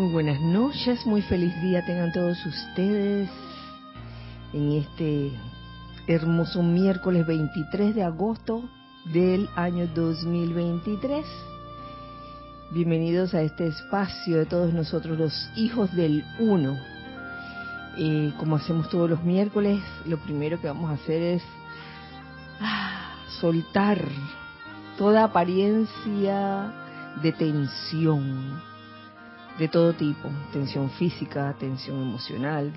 Muy buenas noches, muy feliz día tengan todos ustedes en este hermoso miércoles 23 de agosto del año 2023. Bienvenidos a este espacio de todos nosotros los hijos del uno. Eh, como hacemos todos los miércoles, lo primero que vamos a hacer es ah, soltar toda apariencia de tensión de todo tipo, tensión física, tensión emocional,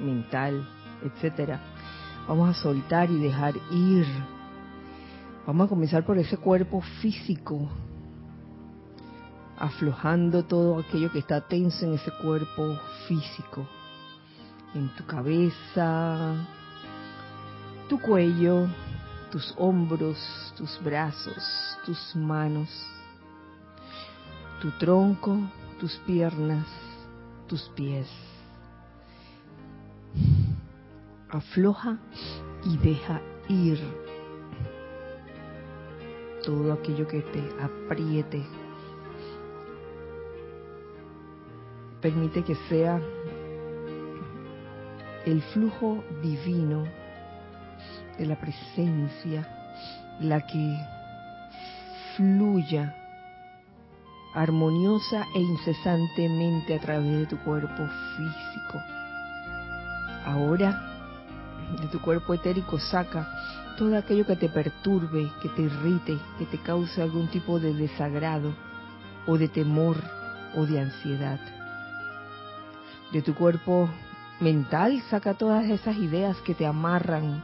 mental, etcétera. Vamos a soltar y dejar ir. Vamos a comenzar por ese cuerpo físico, aflojando todo aquello que está tenso en ese cuerpo físico, en tu cabeza, tu cuello, tus hombros, tus brazos, tus manos, tu tronco, tus piernas, tus pies. Afloja y deja ir todo aquello que te apriete. Permite que sea el flujo divino de la presencia la que fluya armoniosa e incesantemente a través de tu cuerpo físico. Ahora, de tu cuerpo etérico saca todo aquello que te perturbe, que te irrite, que te cause algún tipo de desagrado o de temor o de ansiedad. De tu cuerpo mental saca todas esas ideas que te amarran,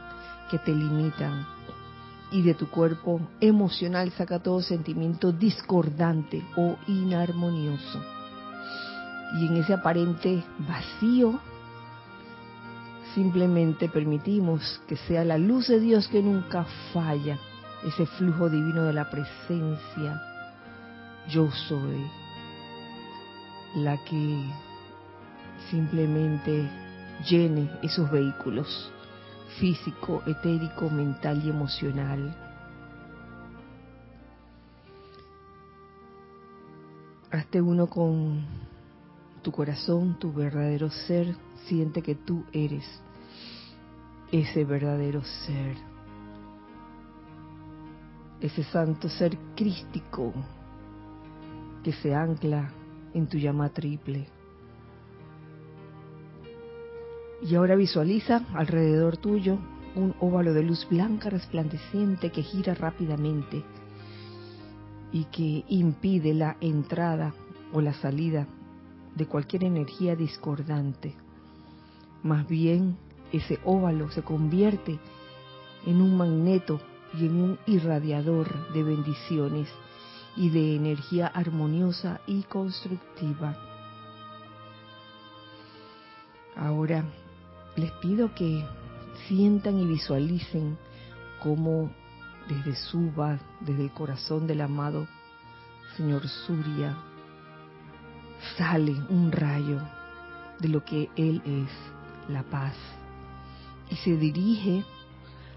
que te limitan, y de tu cuerpo emocional saca todo sentimiento discordante o inarmonioso. Y en ese aparente vacío, simplemente permitimos que sea la luz de Dios que nunca falla, ese flujo divino de la presencia. Yo soy la que simplemente llene esos vehículos físico, etérico, mental y emocional. Hazte uno con tu corazón, tu verdadero ser, siente que tú eres ese verdadero ser, ese santo ser crístico que se ancla en tu llama triple y ahora visualiza alrededor tuyo un óvalo de luz blanca resplandeciente que gira rápidamente y que impide la entrada o la salida de cualquier energía discordante. Más bien, ese óvalo se convierte en un magneto y en un irradiador de bendiciones y de energía armoniosa y constructiva. Ahora les pido que sientan y visualicen cómo desde Suba, desde el corazón del amado Señor Surya, sale un rayo de lo que Él es, la paz, y se dirige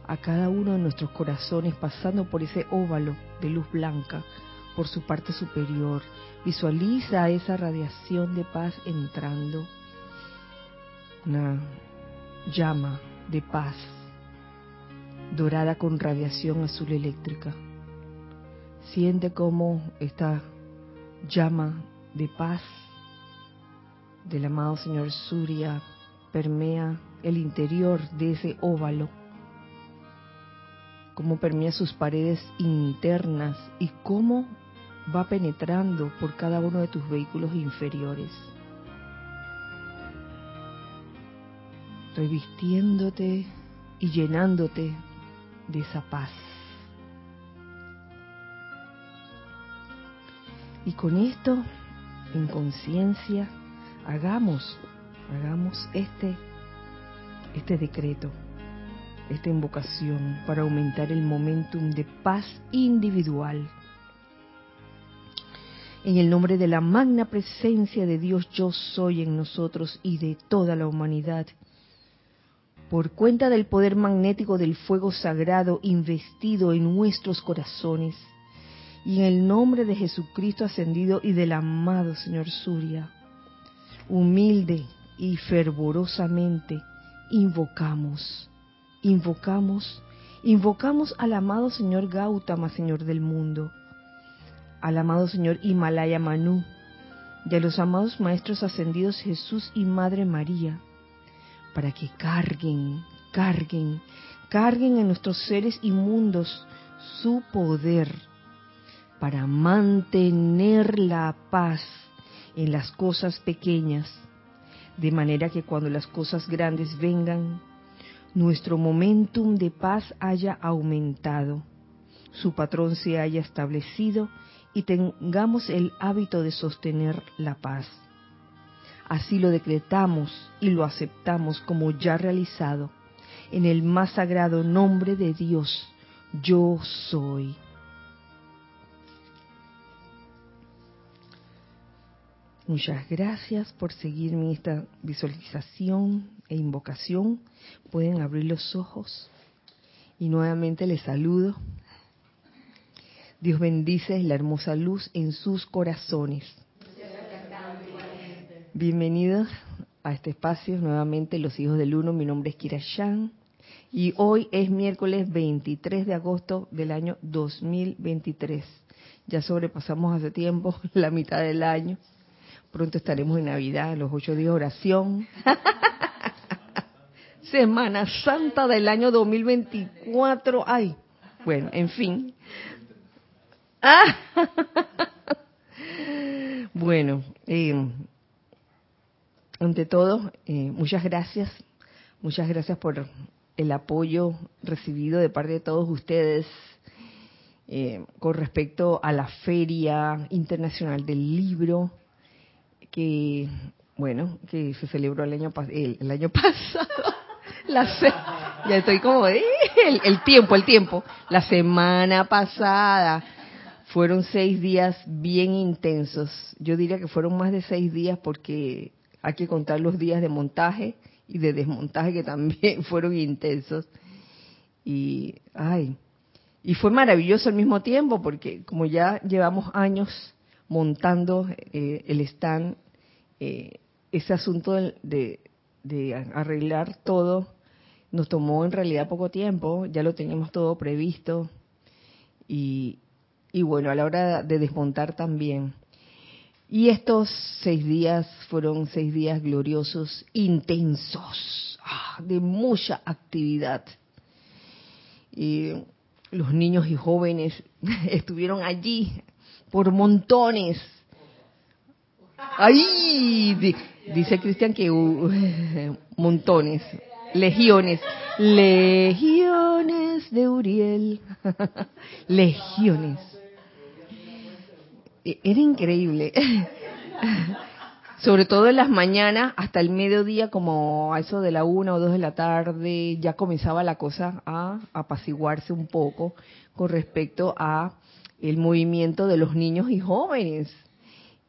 a cada uno de nuestros corazones pasando por ese óvalo de luz blanca, por su parte superior. Visualiza esa radiación de paz entrando, una llama de paz, dorada con radiación azul eléctrica. Siente cómo esta llama de paz del amado Señor Surya permea el interior de ese óvalo, cómo permea sus paredes internas y cómo va penetrando por cada uno de tus vehículos inferiores. Revistiéndote y llenándote de esa paz. Y con esto, en conciencia, hagamos, hagamos este, este decreto, esta invocación para aumentar el momentum de paz individual. En el nombre de la magna presencia de Dios yo soy en nosotros y de toda la humanidad por cuenta del poder magnético del fuego sagrado investido en nuestros corazones, y en el nombre de Jesucristo ascendido y del amado Señor Surya, humilde y fervorosamente invocamos, invocamos, invocamos al amado Señor Gautama, Señor del mundo, al amado Señor Himalaya Manu y a los amados Maestros Ascendidos Jesús y Madre María, para que carguen, carguen, carguen en nuestros seres inmundos su poder para mantener la paz en las cosas pequeñas, de manera que cuando las cosas grandes vengan, nuestro momentum de paz haya aumentado, su patrón se haya establecido y tengamos el hábito de sostener la paz. Así lo decretamos y lo aceptamos como ya realizado en el más sagrado nombre de Dios, yo soy. Muchas gracias por seguirme en esta visualización e invocación. Pueden abrir los ojos y nuevamente les saludo. Dios bendice la hermosa luz en sus corazones. Bienvenidos a este espacio nuevamente los hijos del uno. Mi nombre es Kira Shan y hoy es miércoles 23 de agosto del año 2023. Ya sobrepasamos hace tiempo la mitad del año Pronto estaremos en Navidad, los ocho días de oración. Semana Santa del año 2024. Ay, bueno, en fin. bueno, eh, ante todo, eh, muchas gracias. Muchas gracias por el apoyo recibido de parte de todos ustedes eh, con respecto a la Feria Internacional del Libro que, bueno, que se celebró el año, el, año pasado. La ya estoy como, eh, el, tiempo, el tiempo. La semana pasada fueron seis días bien intensos. Yo diría que fueron más de seis días porque hay que contar los días de montaje y de desmontaje que también fueron intensos. Y, ay, y fue maravilloso al mismo tiempo porque como ya llevamos años montando eh, el stand eh, ese asunto de, arreglar todo nos tomó en realidad poco tiempo, ya lo teníamos todo previsto y, bueno, a la hora de desmontar también. Y estos seis días fueron seis días gloriosos, intensos, ah, de mucha actividad. Y los niños y jóvenes estuvieron allí por montones, Ay, dice Cristian que montones, legiones, legiones de Uriel, legiones. E, era increíble. Sobre todo en las mañanas hasta el mediodía, como a eso de la una o dos de la tarde, ya comenzaba la cosa a apaciguarse un poco con respecto a el movimiento de los niños y jóvenes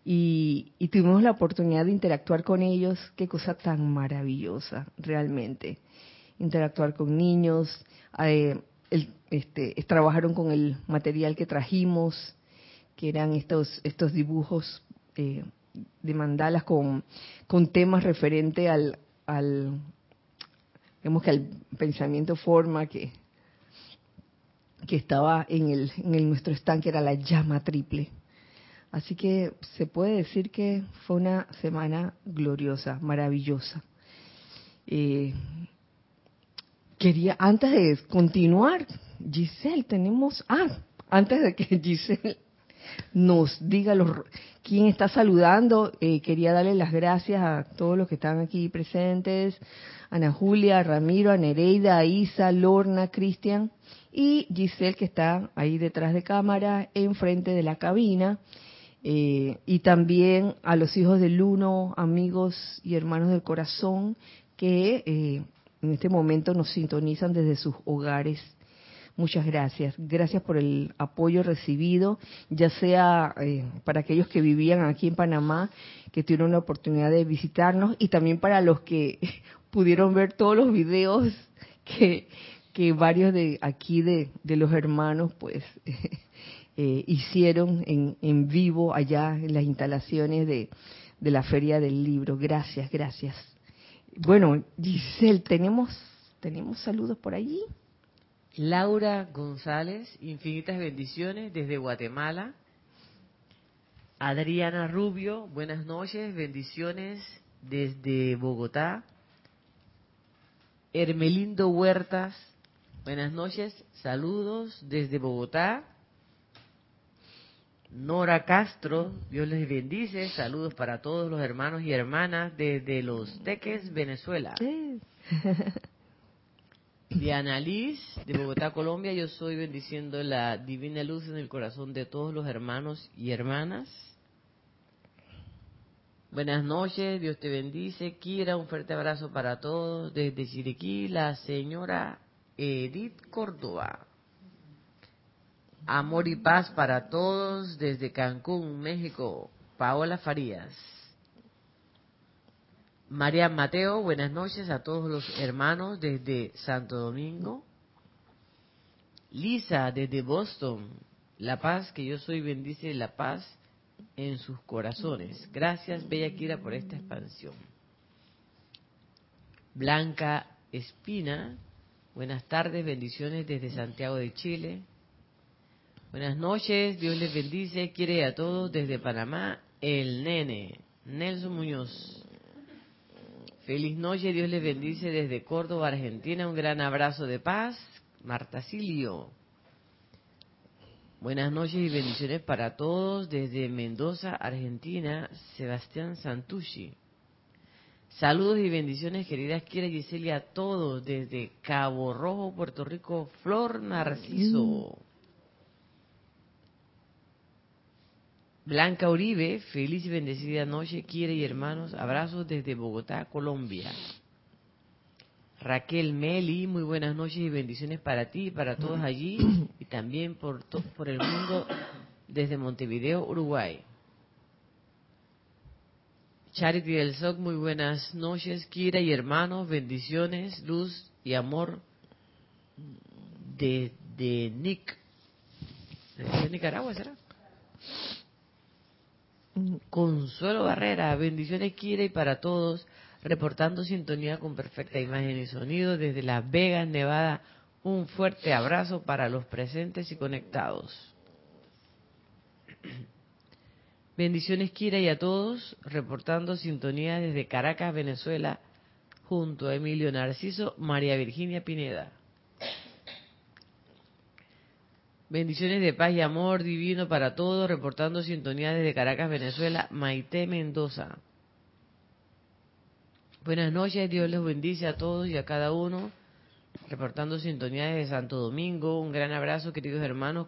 y, tuvimos la oportunidad de interactuar con ellos. Qué cosa tan maravillosa, realmente. Interactuar con niños, eh, este, trabajaron con el material que trajimos, que eran estos, estos dibujos eh, de mandalas con, con temas referentes al, al, digamos que al pensamiento forma que, que estaba en, el, en el, nuestro stand, que era la llama triple Así que se puede decir que fue una semana gloriosa, maravillosa. Eh, quería, antes de continuar, Giselle, tenemos, ah, antes de que Giselle nos diga los, quién está saludando, eh, quería darle las gracias a todos los que están aquí presentes, Ana Julia, Ramiro, a Nereida, Isa, Lorna, Cristian y Giselle que está ahí detrás de cámara, enfrente de la cabina. Eh, y también a los hijos del uno, amigos y hermanos del corazón que eh, en este momento nos sintonizan desde sus hogares. Muchas gracias. Gracias por el apoyo recibido, ya sea eh, para aquellos que vivían aquí en Panamá, que tuvieron la oportunidad de visitarnos, y también para los que pudieron ver todos los videos que, que varios de aquí de, de los hermanos, pues, eh, hicieron en, en, vivo allá en las instalaciones de, de la Feria del Libro. Gracias, gracias. Bueno, Giselle, ¿tenemos, ¿tenemos saludos por allí? Laura González, infinitas bendiciones desde Guatemala. Adriana Rubio, buenas noches, bendiciones desde Bogotá. Hermelindo Huertas, buenas noches, saludos desde Bogotá. Nora Castro, Dios les bendice, saludos para todos los hermanos y hermanas desde Los Teques, Venezuela. Diana Liz, de Bogotá, Colombia, yo soy bendiciendo la divina luz en el corazón de todos los hermanos y hermanas. Buenas noches, Dios te bendice. Kira, un fuerte abrazo para todos. Desde Chiriquí, la señora Edith Córdoba. Amor y paz para todos desde Cancún, México. Paola Farías. María Mateo, buenas noches a todos los hermanos desde Santo Domingo. Lisa, desde Boston. La paz que yo soy bendice la paz en sus corazones. Gracias, Bella Kira, por esta expansión. Blanca Espina, buenas tardes, bendiciones desde Santiago de Chile. Buenas noches, Dios les bendice, quiere a todos desde Panamá, el nene, Nelson Muñoz. Feliz noche, Dios les bendice desde Córdoba, Argentina. Un gran abrazo de paz. Marta Silio. Buenas noches y bendiciones para todos desde Mendoza, Argentina. Sebastián Santucci. Saludos y bendiciones, queridas Kira Gisela, a todos desde Cabo Rojo, Puerto Rico. Flor Narciso. Blanca Uribe, feliz y bendecida noche, quiere y hermanos, abrazos desde Bogotá, Colombia. Raquel Meli, muy buenas noches y bendiciones para ti y para todos allí y también por, por el mundo desde Montevideo, Uruguay. Charity del SOC, muy buenas noches, Kira y hermanos, bendiciones, luz y amor desde. ¿De Nicaragua será? Consuelo Barrera, bendiciones Kira y para todos, reportando sintonía con perfecta imagen y sonido desde Las Vegas, Nevada. Un fuerte abrazo para los presentes y conectados. Bendiciones Kira y a todos, reportando sintonía desde Caracas, Venezuela, junto a Emilio Narciso, María Virginia Pineda. Bendiciones de paz y amor divino para todos, reportando sintonía desde Caracas, Venezuela, Maite Mendoza. Buenas noches, Dios les bendice a todos y a cada uno, reportando sintonía desde Santo Domingo. Un gran abrazo, queridos hermanos.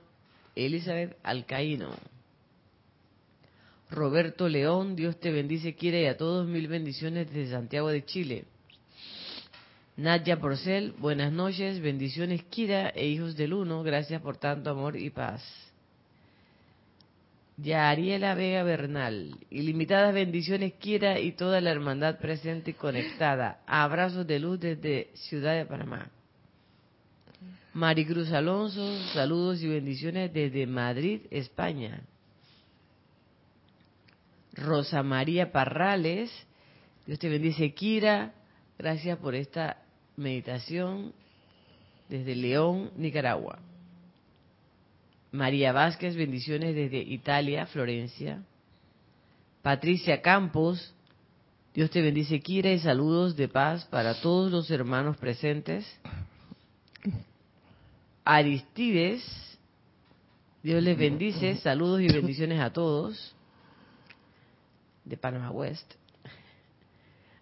Elizabeth Alcaíno. Roberto León, Dios te bendice, quiere y a todos mil bendiciones desde Santiago de Chile. Nadia Porcel, buenas noches, bendiciones Kira e hijos del uno, gracias por tanto amor y paz. Yariela Vega Bernal, ilimitadas bendiciones Kira y toda la hermandad presente y conectada. Abrazos de luz desde Ciudad de Panamá. Maricruz Alonso, saludos y bendiciones desde Madrid, España. Rosa María Parrales, Dios te bendice Kira, gracias por esta meditación desde León, Nicaragua. María Vázquez, bendiciones desde Italia, Florencia. Patricia Campos, Dios te bendice, Kira, y saludos de paz para todos los hermanos presentes. Aristides, Dios les bendice, saludos y bendiciones a todos. De Panamá West.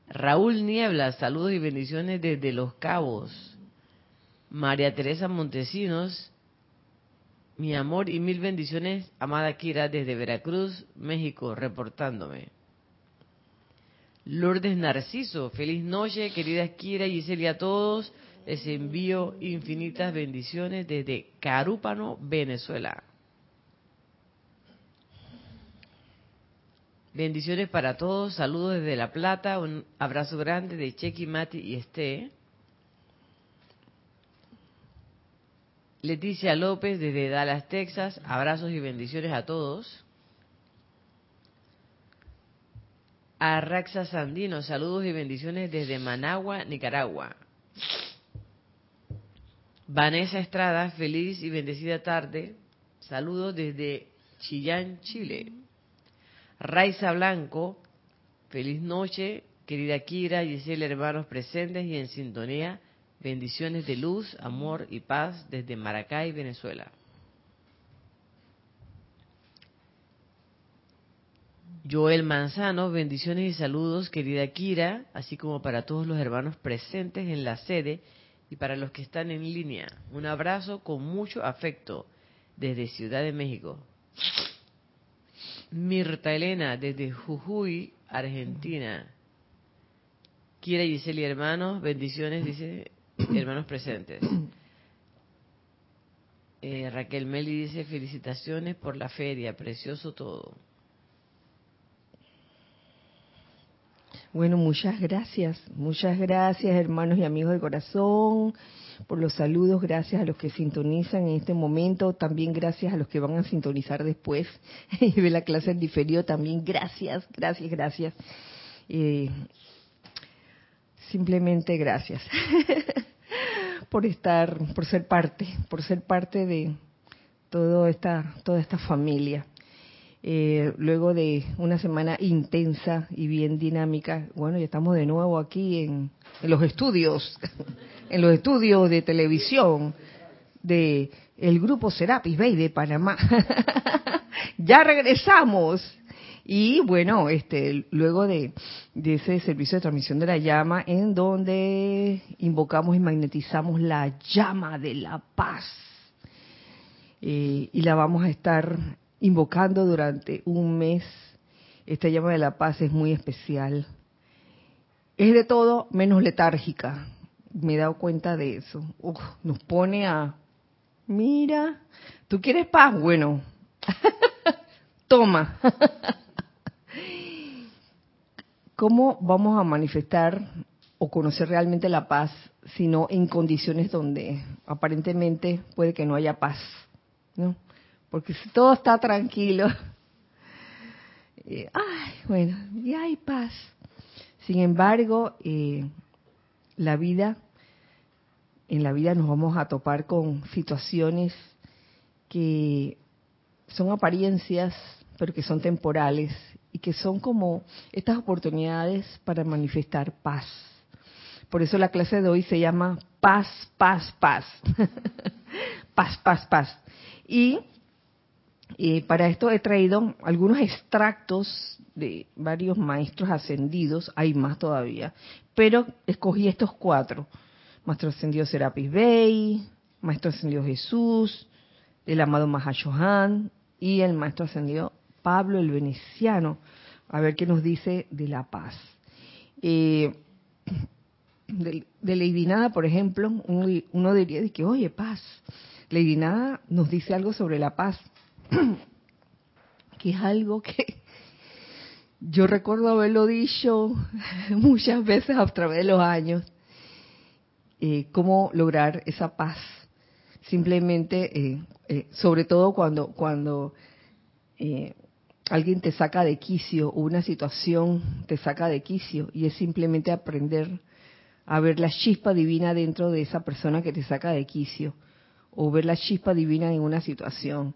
Raúl Niebla, saludos y bendiciones desde Los Cabos. María Teresa Montesinos, mi amor y mil bendiciones, amada Kira, desde Veracruz, México, reportándome. Lourdes Narciso, feliz noche, querida Kira y Giselle a todos. Les envío infinitas bendiciones desde Carúpano, Venezuela. Bendiciones para todos, saludos desde La Plata, un abrazo grande de Chequi, Mati y Esté. Leticia López desde Dallas, Texas, abrazos y bendiciones a todos. Arraxa Sandino, saludos y bendiciones desde Managua, Nicaragua. Vanessa Estrada, feliz y bendecida tarde. Saludos desde Chillán, Chile. Raiza Blanco, feliz noche, querida Kira, Giselle, hermanos presentes y en sintonía. Bendiciones de luz, amor y paz desde Maracay, Venezuela. Joel Manzano, bendiciones y saludos, querida Kira, así como para todos los hermanos presentes en la sede y para los que están en línea. Un abrazo con mucho afecto desde Ciudad de México. Mirta Elena, desde Jujuy, Argentina. Kira y Giseli, hermanos, bendiciones, dice, hermanos presentes. Eh, Raquel Meli dice, felicitaciones por la feria, precioso todo. Bueno, muchas gracias, muchas gracias hermanos y amigos de corazón por los saludos, gracias a los que sintonizan en este momento, también gracias a los que van a sintonizar después y ver la clase en diferido, también gracias, gracias, gracias. Eh, simplemente gracias por estar, por ser parte, por ser parte de toda esta, toda esta familia. Eh, luego de una semana intensa y bien dinámica, bueno, ya estamos de nuevo aquí en, los estudios, en los estudios de televisión de el grupo Serapis Bay de Panamá. ya regresamos. Y bueno, este, luego de, ese servicio de transmisión de la llama, en donde invocamos y magnetizamos la llama de la paz. Eh, y la vamos a estar invocando durante un mes. Esta llama de la paz es muy especial. Es de todo menos letárgica. Me he dado cuenta de eso. nos pone a, mira, ¿tú quieres paz? Bueno, toma. ¿Cómo vamos a manifestar o conocer realmente la paz si no en condiciones donde aparentemente puede que no haya paz? ¿no? Porque si todo está tranquilo, ay, bueno, ya hay paz. Sin embargo, eh, la vida, en la vida nos vamos a topar con situaciones que son apariencias, pero que son temporales y que son como estas oportunidades para manifestar paz. Por eso la clase de hoy se llama paz, paz, paz. paz, paz, paz. Y y para esto he traído algunos extractos de varios maestros ascendidos, hay más todavía, pero escogí estos cuatro. Maestro ascendido Serapis Bey, Maestro ascendido Jesús, el amado Mahashohan y el Maestro ascendido Pablo el Veneciano. A ver qué nos dice de la paz. Eh, de, Lady Nada, por ejemplo, uno, diría de que, oye, paz. Lady Nada nos dice algo sobre la paz que es algo que yo recuerdo haberlo dicho muchas veces a través de los años, eh, cómo lograr esa paz. Simplemente, eh, eh, sobre todo cuando, cuando alguien te saca de quicio o una situación te saca de quicio y es simplemente aprender a ver la chispa divina dentro de esa persona que te saca de quicio o ver la chispa divina en una situación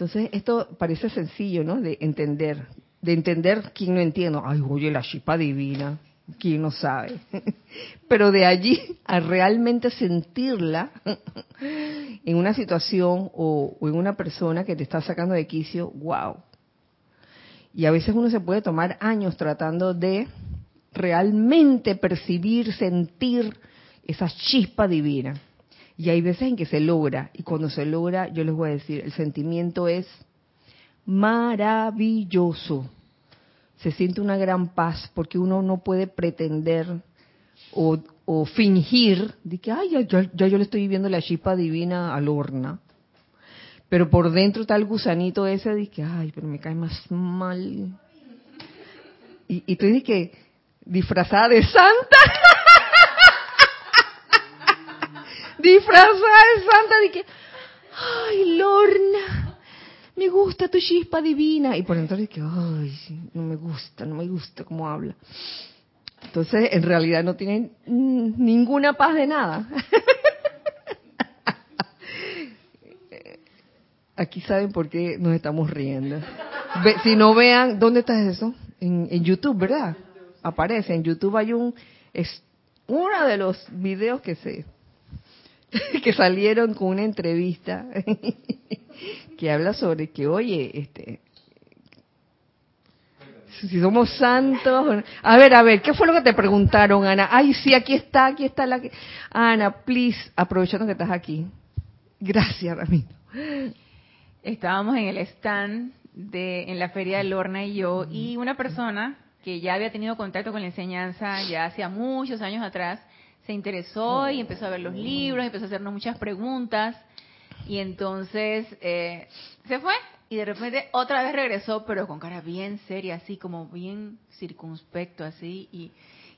entonces, esto parece sencillo, ¿no? De entender, de entender quién no entiende. Ay, oye, la chipa divina, quién no sabe. Pero de allí a realmente sentirla en una situación o, en una persona que te está sacando de quicio, wow. Y a veces uno se puede tomar años tratando de realmente percibir, sentir esa chispa divina. Y hay veces en que se logra, y cuando se logra, yo les voy a decir, el sentimiento es maravilloso. Se siente una gran paz porque uno no puede pretender o, fingir de que, ay, ya, yo le estoy viviendo la chispa divina al horna. Pero por dentro está el gusanito ese de que, ay, pero me cae más mal. Y, y tú dices que disfrazada de santa. disfrazada de santa de que, ay, Lorna, me gusta tu chispa divina. Y por entonces que, ay, no me gusta, no me gusta cómo habla. Entonces, en realidad no tienen ninguna paz de nada. Aquí saben por qué nos estamos riendo. si no vean, ¿dónde está eso? En, en, YouTube, ¿verdad? Aparece. En YouTube hay un, es uno de los videos que se, que salieron con una entrevista que habla sobre que, oye, este, si somos santos. A ver, a ver, ¿qué fue lo que te preguntaron, Ana? Ay, sí, aquí está, aquí está la que... Ana, please, aprovechando que estás aquí. Gracias, Ramiro. Estábamos en el stand de, en la Feria de Lorna y yo, y una persona que ya había tenido contacto con la enseñanza ya hacía muchos años atrás, se interesó y empezó a ver los libros, empezó a hacernos muchas preguntas, y entonces eh, se fue y de repente otra vez regresó, pero con cara bien seria, así como bien circunspecto, así, y,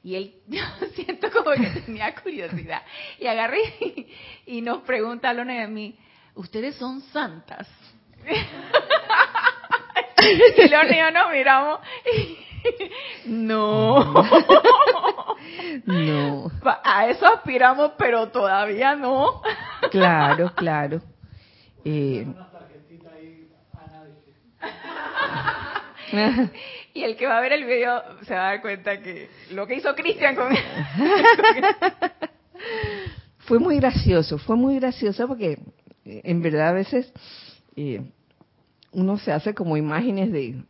y él, yo siento como que tenía curiosidad. Y agarré y, nos pregunta a Lona y a mí, ¿ustedes son santas? y Lona y yo nos miramos y, no. no. A eso aspiramos, pero todavía no. claro, claro. Eh, y el que va a ver el video se va a dar cuenta que lo que hizo Cristian con fue muy gracioso, fue muy gracioso porque eh, en verdad a veces eh, uno se hace como imágenes de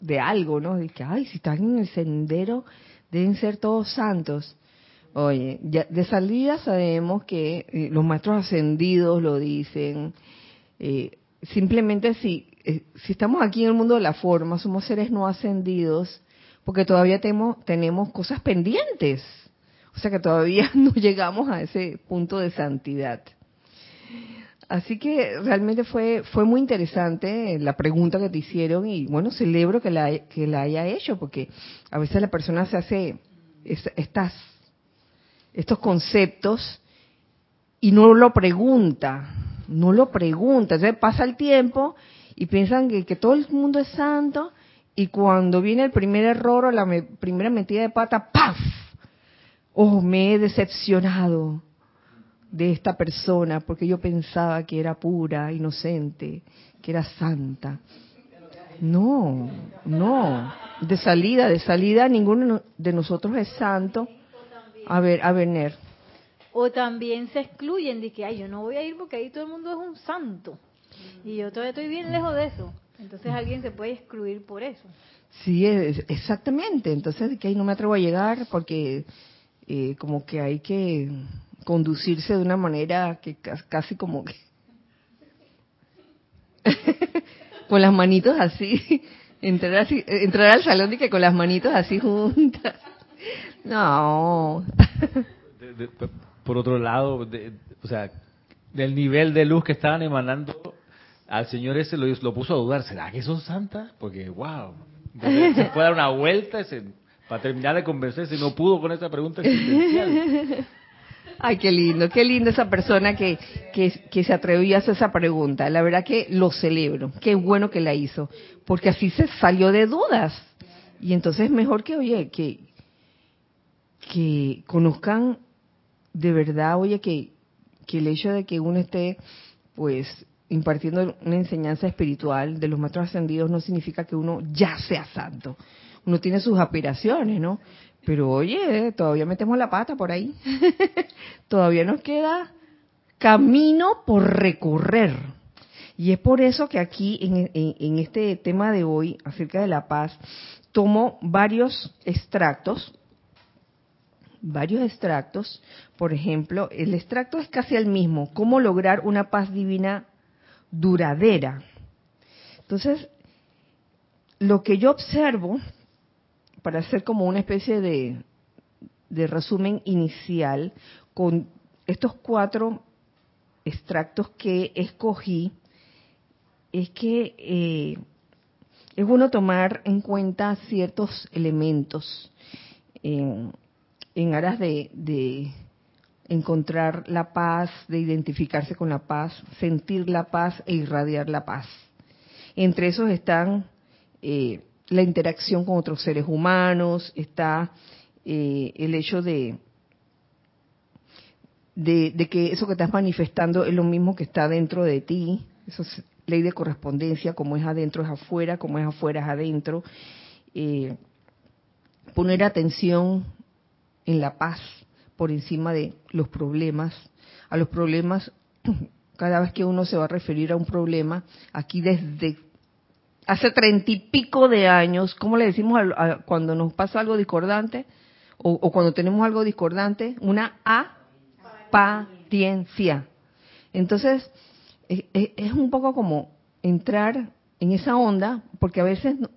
de algo, ¿no? De que, ay, si están en el sendero, deben ser todos santos. Oye, ya de salida sabemos que eh, los maestros ascendidos lo dicen. simplemente si eh, si estamos aquí en el mundo de la forma, somos seres no ascendidos, porque todavía tenemos, tenemos cosas pendientes. O sea que todavía no llegamos a ese punto de santidad. Así que realmente fue fue muy interesante la pregunta que te hicieron y bueno, celebro que la, que la haya hecho porque a veces la persona se hace estas estos conceptos y no lo pregunta, no lo pregunta. Entonces pasa el tiempo y piensan que, que, todo el mundo es santo y cuando viene el primer error o la primera metida de pata, ¡paf! Oh, me he decepcionado de esta persona porque yo pensaba que era pura, inocente, que era santa. No, no. De salida, de salida, ninguno de nosotros es santo. A ver, a ver, Ner. O también se excluyen de que, ay, yo no voy a ir porque ahí todo el mundo es un santo. Y yo todavía estoy bien lejos de eso. Entonces alguien se puede excluir por eso. Sí, exactamente. Entonces que ahí no me atrevo a llegar porque eh, como que hay que conducirse de una manera que casi como que con las manitos así, entrar así, entrar al salón y que con las manitos así juntas. No. por otro lado, o sea, del nivel de luz que estaban emanando al señor ese lo, puso a dudar, ¿será que son santas? Porque, wow, se puede dar una vuelta para terminar de convencerse, no pudo con esa pregunta existencial. Ay, qué lindo, qué lindo esa persona que, que, se atrevió a hacer esa pregunta. La verdad que lo celebro, qué bueno que la hizo, porque así se salió de dudas. Y entonces mejor que, oye, que, que conozcan de verdad, oye, que, que el hecho de que uno esté, pues, impartiendo una enseñanza espiritual de los maestros ascendidos no significa que uno ya sea santo. Uno tiene sus aspiraciones, ¿no? Pero oye, todavía metemos la pata por ahí. todavía nos queda camino por recorrer. Y es por eso que aquí en, en, este tema de hoy acerca de la paz, tomo varios extractos, varios extractos. Por ejemplo, el extracto es casi el mismo, cómo lograr una paz divina duradera. Entonces, lo que yo observo, para hacer como una especie de, de resumen inicial, con estos cuatro extractos que escogí, es que eh, es bueno tomar en cuenta ciertos elementos en, en aras de, encontrar la paz, de identificarse con la paz, sentir la paz e irradiar la paz. Entre esos están eh, la interacción con otros seres humanos, está eh, el hecho de, de, que eso que estás manifestando es lo mismo que está dentro de ti, eso es ley de correspondencia, como es adentro es afuera, como es afuera es adentro. Eh, poner atención en la paz por encima de los problemas. A los problemas, cada vez que uno se va a referir a un problema, aquí desde hace treinta y pico de años, ¿cómo le decimos a, a, cuando nos pasa algo discordante? O, o, cuando tenemos algo discordante, una apariencia. Entonces, es, es, un poco como entrar en esa onda, porque a veces no,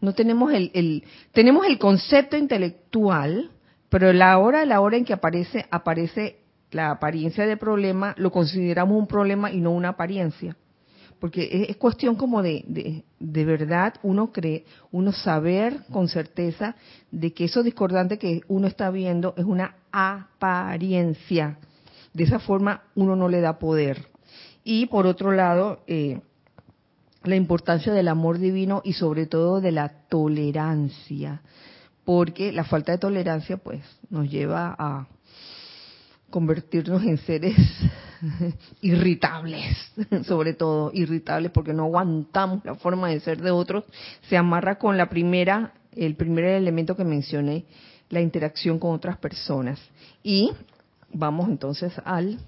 no tenemos el, el, tenemos el concepto intelectual, pero la hora, la hora en que aparece, aparece la apariencia de problema, lo consideramos un problema y no una apariencia porque es, es cuestión como de, de, de, verdad uno cree, uno saber con certeza de que eso discordante que uno está viendo es una apariencia. De esa forma uno no le da poder. Y por otro lado, eh, la importancia del amor divino y sobre todo de la tolerancia, porque la falta de tolerancia pues nos lleva a convertirnos en seres irritables, sobre todo irritables porque no aguantamos la forma de ser de otros, se amarra con la primera, el primer elemento que mencioné, la interacción con otras personas. Y vamos entonces al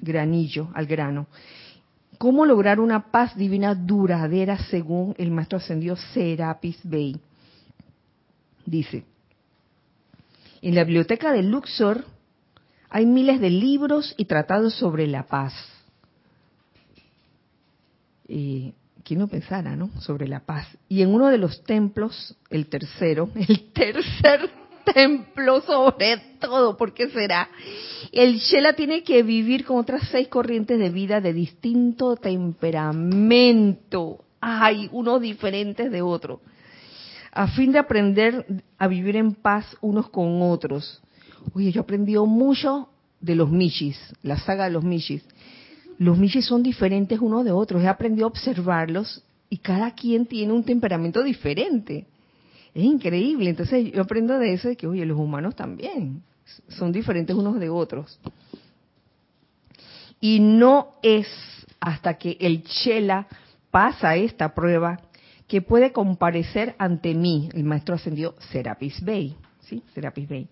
granillo, al grano. ¿Cómo lograr una paz divina duradera según el maestro ascendido Serapis Bey? Dice, en la biblioteca de Luxor hay miles de libros y tratados sobre la paz. Y quién no pensara, ¿no? Sobre la paz. Y en uno de los templos, el tercero, el tercer templo sobre todo, ¿por qué será? El Shela tiene que vivir con otras seis corrientes de vida de distinto temperamento. Hay unos diferentes de otro. A fin de aprender a vivir en paz unos con otros. Oye, yo he aprendido mucho de los Mishis, la saga de los Mishis. Los Mishis son diferentes unos de otros. He aprendido a observarlos y cada quien tiene un temperamento diferente. Es increíble. Entonces yo aprendo de eso de que, oye, los humanos también son diferentes unos de otros. Y no es hasta que el Chela pasa esta prueba que puede comparecer ante mí, el maestro ascendió Serapis Bey, ¿sí? Serapis Bey.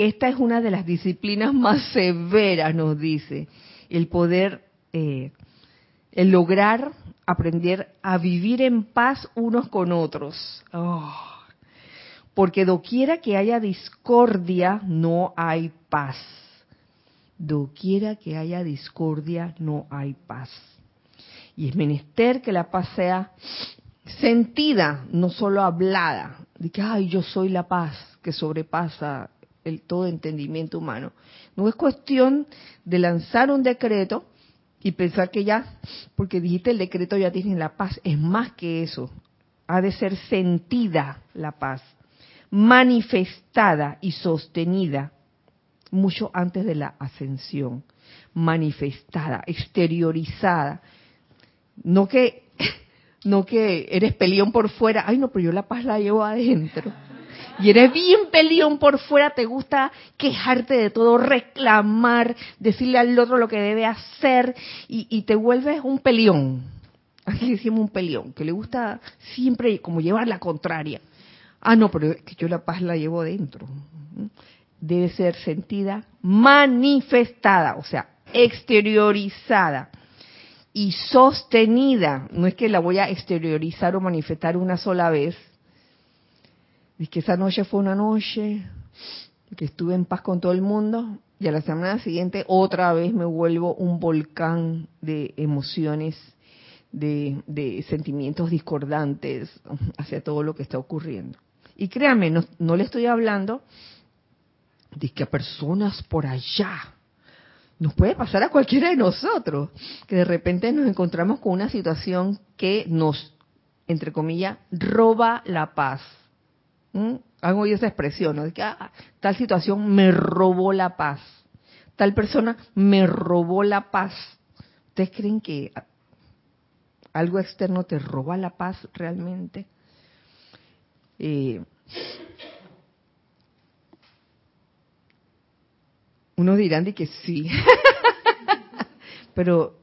Esta es una de las disciplinas más severas, nos dice, el poder, eh, el lograr aprender a vivir en paz unos con otros. Oh. Porque doquiera que haya discordia, no hay paz. Doquiera que haya discordia, no hay paz. Y es menester que la paz sea sentida, no solo hablada. De que, ay, yo soy la paz que sobrepasa el todo entendimiento humano. No es cuestión de lanzar un decreto y pensar que ya, porque dijiste el decreto ya tienes la paz. Es más que eso. Ha de ser sentida la paz, manifestada y sostenida mucho antes de la ascensión. Manifestada, exteriorizada. No que, no que eres peleón por fuera. Ay, no, pero yo la paz la llevo adentro y eres bien peleón por fuera, te gusta quejarte de todo, reclamar, decirle al otro lo que debe hacer y, te vuelves un peleón. Aquí decimos un peleón, que le gusta siempre como llevar la contraria. Ah, no, pero que yo la paz la llevo dentro. Debe ser sentida, manifestada, o sea, exteriorizada y sostenida. No es que la voy a exteriorizar o manifestar una sola vez, que esa noche fue una noche que estuve en paz con todo el mundo y a la semana siguiente otra vez me vuelvo un volcán de emociones, de, de sentimientos discordantes hacia todo lo que está ocurriendo. Y créanme, no, no le estoy hablando de que a personas por allá, nos puede pasar a cualquiera de nosotros, que de repente nos encontramos con una situación que nos, entre comillas, roba la paz ¿Mm? Han oído esa expresión, ¿no? De que ah, tal situación me robó la paz. Tal persona me robó la paz. ¿Ustedes creen que algo externo te roba la paz realmente. Eh, unos dirán de que sí, pero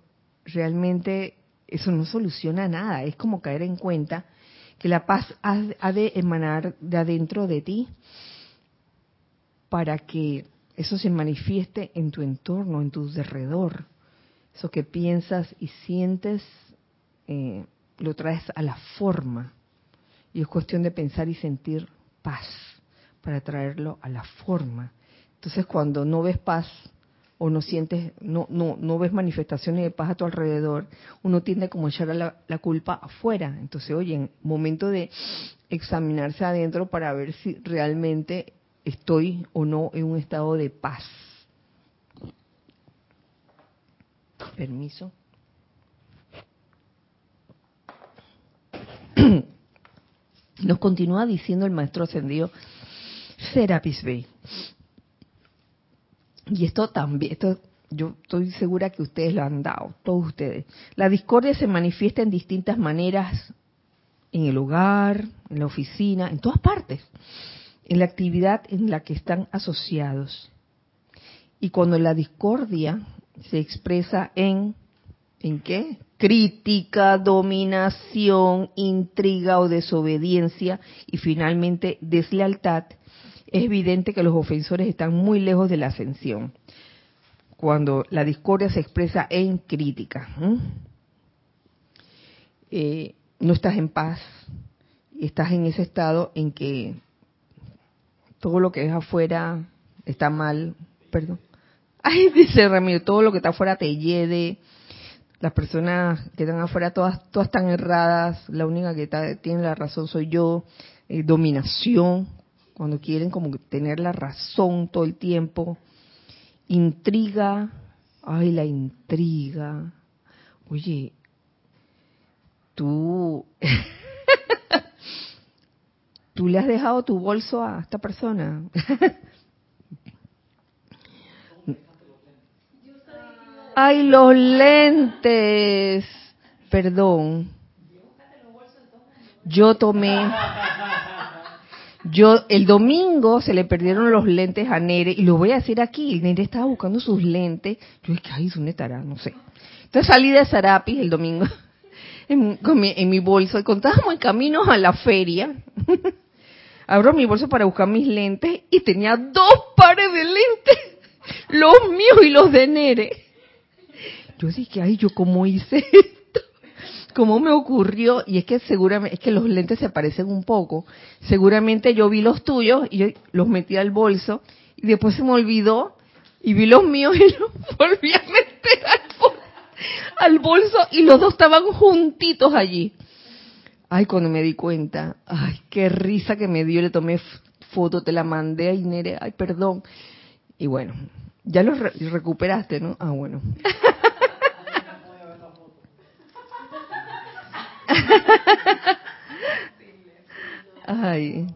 realmente eso no soluciona nada. Es como caer en cuenta que la paz ha, de emanar de adentro de ti para que eso se manifieste en tu entorno, en tu derredor. Eso que piensas y sientes, eh, lo traes a la forma. Y es cuestión de pensar y sentir paz para traerlo a la forma. Entonces cuando no ves paz o no sientes, no, no, no ves manifestaciones de paz a tu alrededor, uno tiende como a echar la, la culpa afuera. Entonces, oye, en momento de examinarse adentro para ver si realmente estoy o no en un estado de paz. Permiso. Nos continúa diciendo el maestro ascendido Serapis Bey. Y esto también, esto yo estoy segura que ustedes lo han dado, todos ustedes. La discordia se manifiesta en distintas maneras en el hogar, en la oficina, en todas partes, en la actividad en la que están asociados. Y cuando la discordia se expresa en ¿en qué? Crítica, dominación, intriga o desobediencia y finalmente deslealtad, es evidente que los ofensores están muy lejos de la ascensión. Cuando la discordia se expresa en crítica, eh, no estás en paz, estás en ese estado en que todo lo que es afuera está mal, perdón. Ay, dice Ramiro, todo lo que está afuera te hiede, las personas que están afuera todas todas están erradas, la única que tiene la razón soy yo, eh, dominación, cuando quieren como tener la razón todo el tiempo, intriga, ay la intriga, oye, tú, tú le has dejado tu bolso a esta persona. Ay, los lentes. Perdón. Yo tomé. Yo, el domingo se le perdieron los lentes a Nere, y lo voy a decir aquí, Nere estaba buscando sus lentes. Yo dije, ay, ¿dónde estará? No sé. Entonces salí de Sarapis el domingo en, mi, en mi bolso contábamos en camino a la feria. Abro mi bolso para buscar mis lentes y tenía dos pares de lentes, los míos y los de Nere. Yo dije, ay, ¿yo cómo hice ¿Cómo me ocurrió? Y es que seguramente, es que los lentes se parecen un poco. Seguramente yo vi los tuyos y los metí al bolso y después se me olvidó y vi los míos y los volví a meter al, bol al bolso y los dos estaban juntitos allí. Ay, cuando me di cuenta, ay, qué risa que me dio, le tomé foto, te la mandé a Inere, ay, perdón. Y bueno, ya los re recuperaste, ¿no? Ah, bueno. Ay.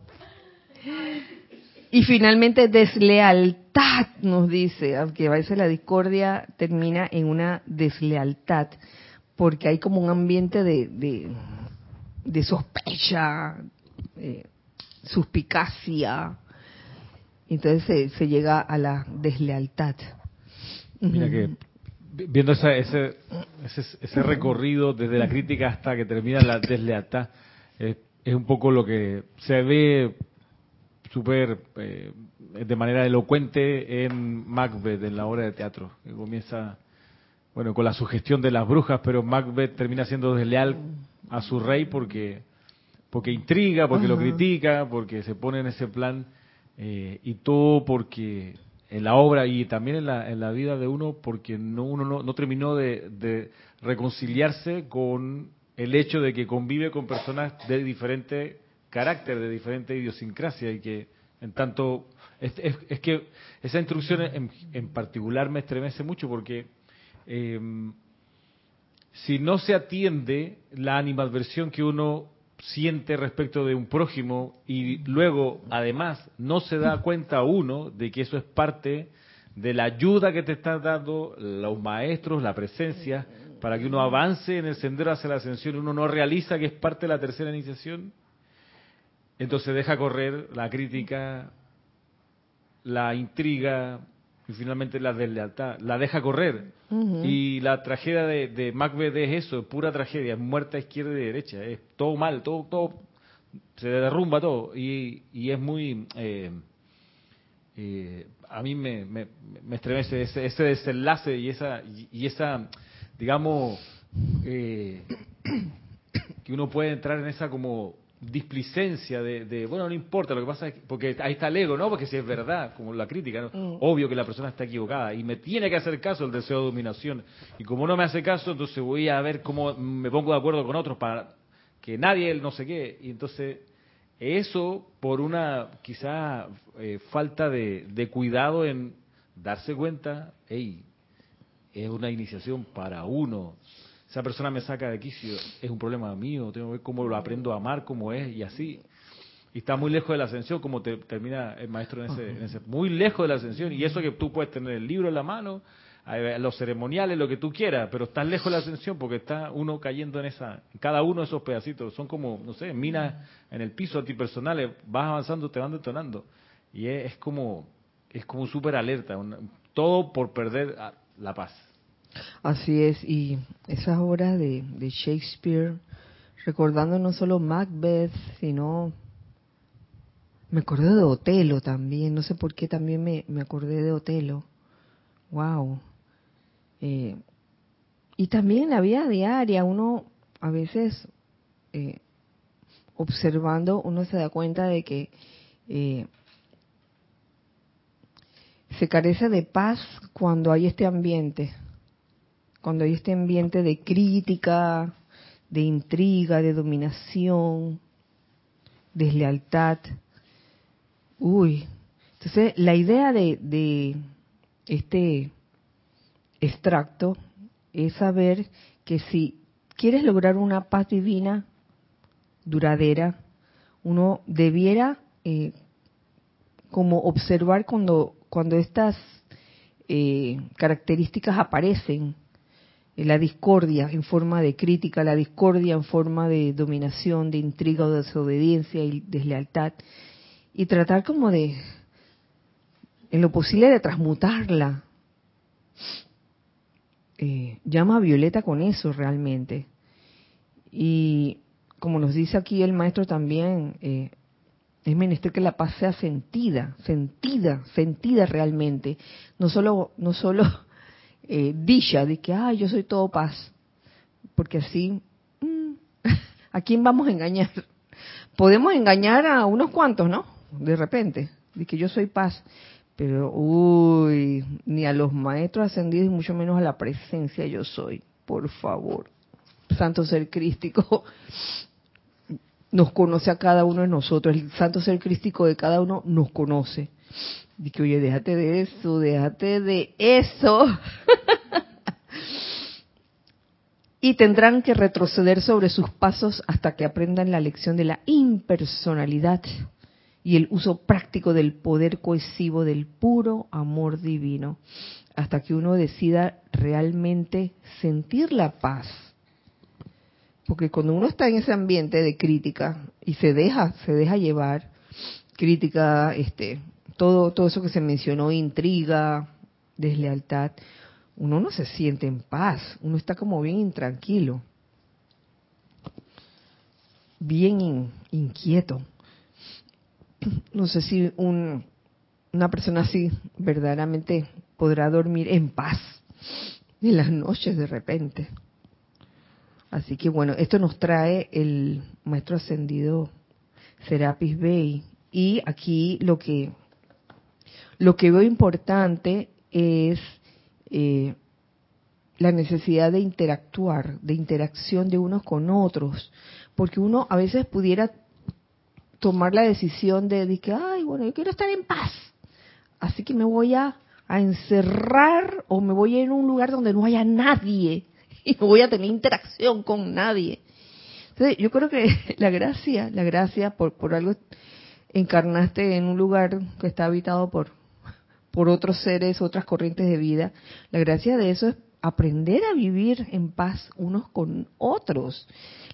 Y finalmente deslealtad, nos dice, aunque a veces la discordia termina en una deslealtad, porque hay como un ambiente de, de, de sospecha, eh, suspicacia, entonces se, se, llega a la deslealtad. Mira que viendo esa, ese, ese, ese, recorrido desde la crítica hasta que termina la deslealtad, es, es un poco lo que se ve súper eh, de manera elocuente en Macbeth, en la obra de teatro, que comienza, bueno, con la sugestión de las brujas, pero Macbeth termina siendo desleal a su rey porque, porque intriga, porque uh -huh. lo critica, porque se pone en ese plan, eh, y todo porque en la obra y también en la, en la vida de uno, porque no, uno no, no terminó de, reconciliarse con el hecho de que convive con personas de diferente carácter, de diferente idiosincrasia y que en tanto es, es, es que esa instrucción en, en, particular me estremece mucho porque eh, si no se atiende la animadversión que uno siente respecto de un prójimo y luego además no se da cuenta uno de que eso es parte de la ayuda que te están dando los maestros, la presencia, para que uno avance en el sendero hacia la ascensión, uno no realiza que es parte de la tercera iniciación, entonces deja correr la crítica, la intriga y finalmente la deslealtad, la deja correr. Y la tragedia de, de, Macbeth es eso, pura tragedia, es muerte a izquierda y derecha, es todo mal, todo, todo se derrumba todo y, y es muy... Eh, eh, a mí me, me, me estremece ese, ese, desenlace y esa, y, esa digamos, eh, que uno puede entrar en esa como displicencia de, bueno, no importa, lo que pasa es que, porque ahí está el ego, ¿no? Porque si es verdad, como la crítica, ¿no? Mm. Obvio que la persona está equivocada y me tiene que hacer caso el deseo de dominación. Y como no me hace caso, entonces voy a ver cómo me pongo de acuerdo con otros para que nadie, no sé qué. Y entonces eso por una quizá eh, falta de, de, cuidado en darse cuenta, hey, es una iniciación para uno. Esa persona me saca de quicio, es un problema mío, tengo que ver cómo lo aprendo a amar, cómo es y así. Y está muy lejos de la ascensión, como te, termina el maestro en ese, en ese, muy lejos de la ascensión. Y eso que tú puedes tener el libro en la mano, los ceremoniales, lo que tú quieras, pero estás lejos de la ascensión porque está uno cayendo en esa, cada uno de esos pedacitos, son como, no sé, minas en el piso antipersonales, vas avanzando, te van detonando. Y es, como, es como súper alerta, todo por perder la paz. Así es, y esas obras de, de Shakespeare, recordando no solo Macbeth, sino me acordé de Otelo también, no sé por qué también me, me acordé de Otelo. Wow. Eh, y también la vida diaria, uno a veces eh, observando, uno se da cuenta de que eh, se carece de paz cuando hay este ambiente, cuando hay este ambiente de crítica, de intriga, de dominación, deslealtad. Uy, entonces la idea de, de este extracto es saber que si quieres lograr una paz divina duradera, uno debiera eh, como observar cuando, cuando estas eh, características aparecen, la discordia en forma de crítica, la discordia en forma de dominación, de intriga o desobediencia y deslealtad, y tratar como de, en lo posible, de transmutarla eh, llama a Violeta con eso realmente. Y como nos dice aquí el maestro también, eh, es menester que la paz sea sentida, sentida, sentida realmente. No solo, no solo eh, dicha de que, ay, yo soy todo paz. Porque así, mm, ¿a quién vamos a engañar? Podemos engañar a unos cuantos, ¿no? De repente, de que yo soy paz. Pero, uy, ni a los maestros ascendidos y mucho menos a la presencia yo soy. Por favor. Santo Ser Crístico nos conoce a cada uno de nosotros. El Santo Ser Crístico de cada uno nos conoce. Dice, oye, déjate de eso, déjate de eso. y tendrán que retroceder sobre sus pasos hasta que aprendan la lección de la impersonalidad y el uso práctico del poder cohesivo del puro amor divino, hasta que uno decida realmente sentir la paz. Porque cuando uno está en ese ambiente de crítica y se deja, se deja llevar, crítica, este, todo, todo eso que se mencionó, intriga, deslealtad, uno no se siente en paz, uno está como bien intranquilo, bien inquieto no sé si una persona así verdaderamente podrá dormir en paz en las noches de repente. Así que bueno, esto nos trae el maestro ascendido Serapis Bey y aquí lo que lo que veo importante es eh, la necesidad de interactuar, de interacción de unos con otros, porque uno a veces pudiera tomar la decisión de, que, ay, bueno, yo quiero estar en paz. Así que me voy a, encerrar o me voy a ir a un lugar donde no haya nadie y no voy a tener interacción con nadie. Entonces, yo creo que la gracia, la gracia por, por algo encarnaste en un lugar que está habitado por, por otros seres, otras corrientes de vida, la gracia de eso es aprender a vivir en paz unos con otros.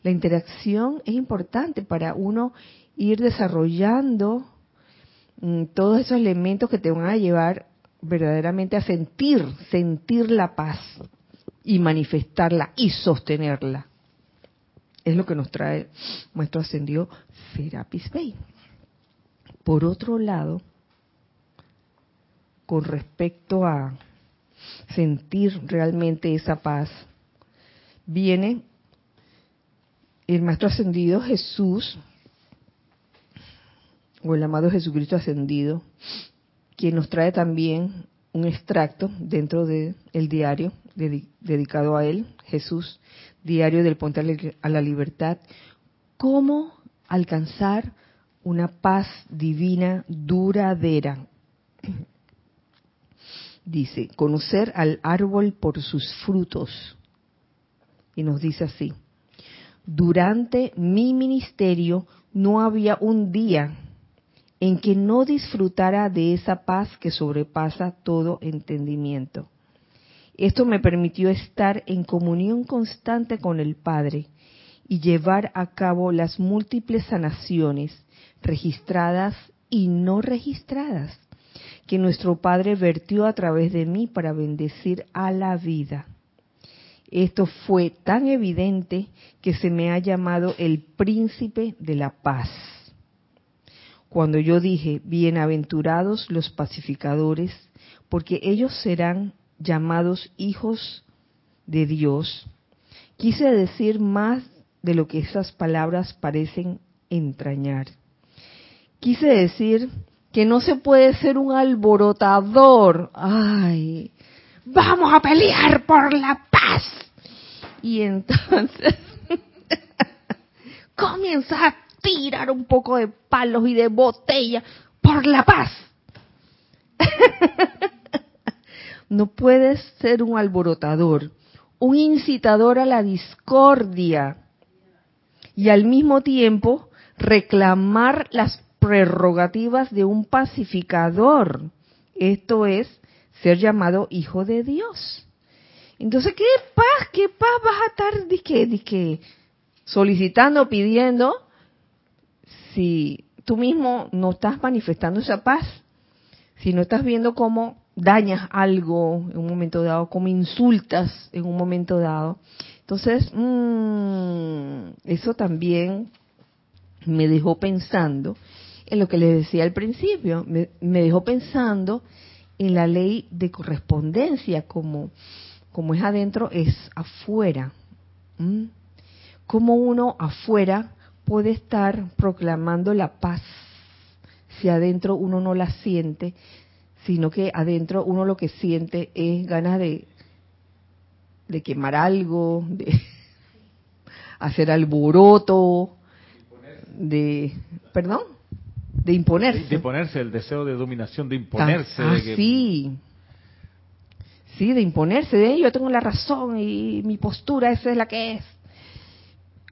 La interacción es importante para uno ir desarrollando mm, todos esos elementos que te van a llevar verdaderamente a sentir, sentir la paz y manifestarla y sostenerla. Es lo que nos trae nuestro ascendido Serapis Bey. Por otro lado, con respecto a sentir realmente esa paz, viene el Maestro Ascendido Jesús, o el amado Jesucristo Ascendido, quien nos trae también un extracto dentro del diario dedicado a él, Jesús, diario del Ponte a la Libertad, cómo alcanzar una paz divina duradera. Dice, conocer al árbol por sus frutos. Y nos dice así, durante mi ministerio no había un día en que no disfrutara de esa paz que sobrepasa todo entendimiento. Esto me permitió estar en comunión constante con el Padre y llevar a cabo las múltiples sanaciones registradas y no registradas que nuestro Padre vertió a través de mí para bendecir a la vida. Esto fue tan evidente que se me ha llamado el príncipe de la paz. Cuando yo dije, bienaventurados los pacificadores, porque ellos serán llamados hijos de Dios, quise decir más de lo que esas palabras parecen entrañar. Quise decir que no se puede ser un alborotador. Ay, vamos a pelear por la paz. Y entonces comienza a tirar un poco de palos y de botella por la paz. no puedes ser un alborotador, un incitador a la discordia y al mismo tiempo reclamar las prerrogativas de un pacificador. Esto es ser llamado hijo de Dios. Entonces, ¿qué paz, qué paz vas a estar que solicitando, pidiendo, si tú mismo no estás manifestando esa paz? Si no estás viendo cómo dañas algo en un momento dado, cómo insultas en un momento dado. Entonces, mmm, eso también me dejó pensando en lo que les decía al principio, me, dejó pensando en la ley de correspondencia, como, como es adentro, es afuera. ¿Mm? Cómo uno afuera puede estar proclamando la paz si adentro uno no la siente, sino que adentro uno lo que siente es ganas de, de quemar algo, de hacer alboroto, de, perdón, de imponerse. De, imponerse, el deseo de dominación, de imponerse. Ah, sí. Sí, de imponerse, de yo tengo la razón y mi postura esa es la que es.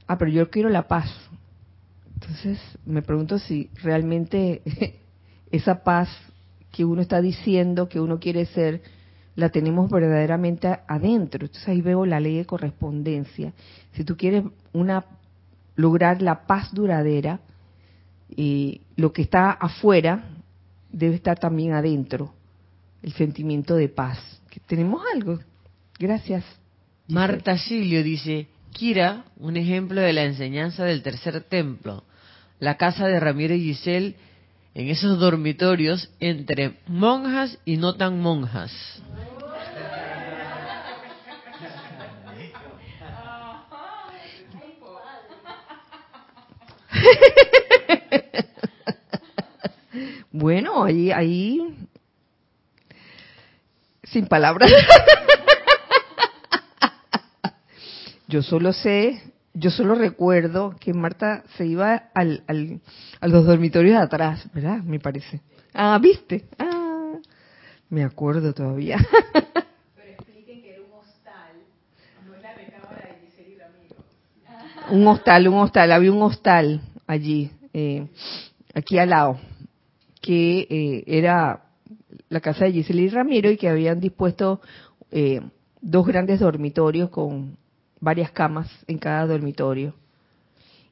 Ah, pero yo quiero la paz. Entonces me pregunto si realmente esa paz que uno está diciendo que uno quiere ser, la tenemos verdaderamente adentro. Entonces ahí veo la ley de correspondencia. Si tú quieres una lograr la paz duradera, y lo que está afuera debe estar también adentro, el sentimiento de paz. Que tenemos algo. Gracias. Marta Silio dice, Kira, un ejemplo de la enseñanza del tercer templo, la casa de Ramiro y Giselle en esos dormitorios entre monjas y no tan monjas. Bueno, ahí, ahí, sin palabras. yo solo sé, yo solo recuerdo que Marta se iba al, al, a los dormitorios de atrás, ¿verdad? Me parece. Ah, ¿viste? Ah, me acuerdo todavía. Pero expliquen que era un hostal, no la de Un hostal, un hostal, había un hostal allí, eh, aquí al lado que eh, era la casa de Gisela y Ramiro y que habían dispuesto eh, dos grandes dormitorios con varias camas en cada dormitorio.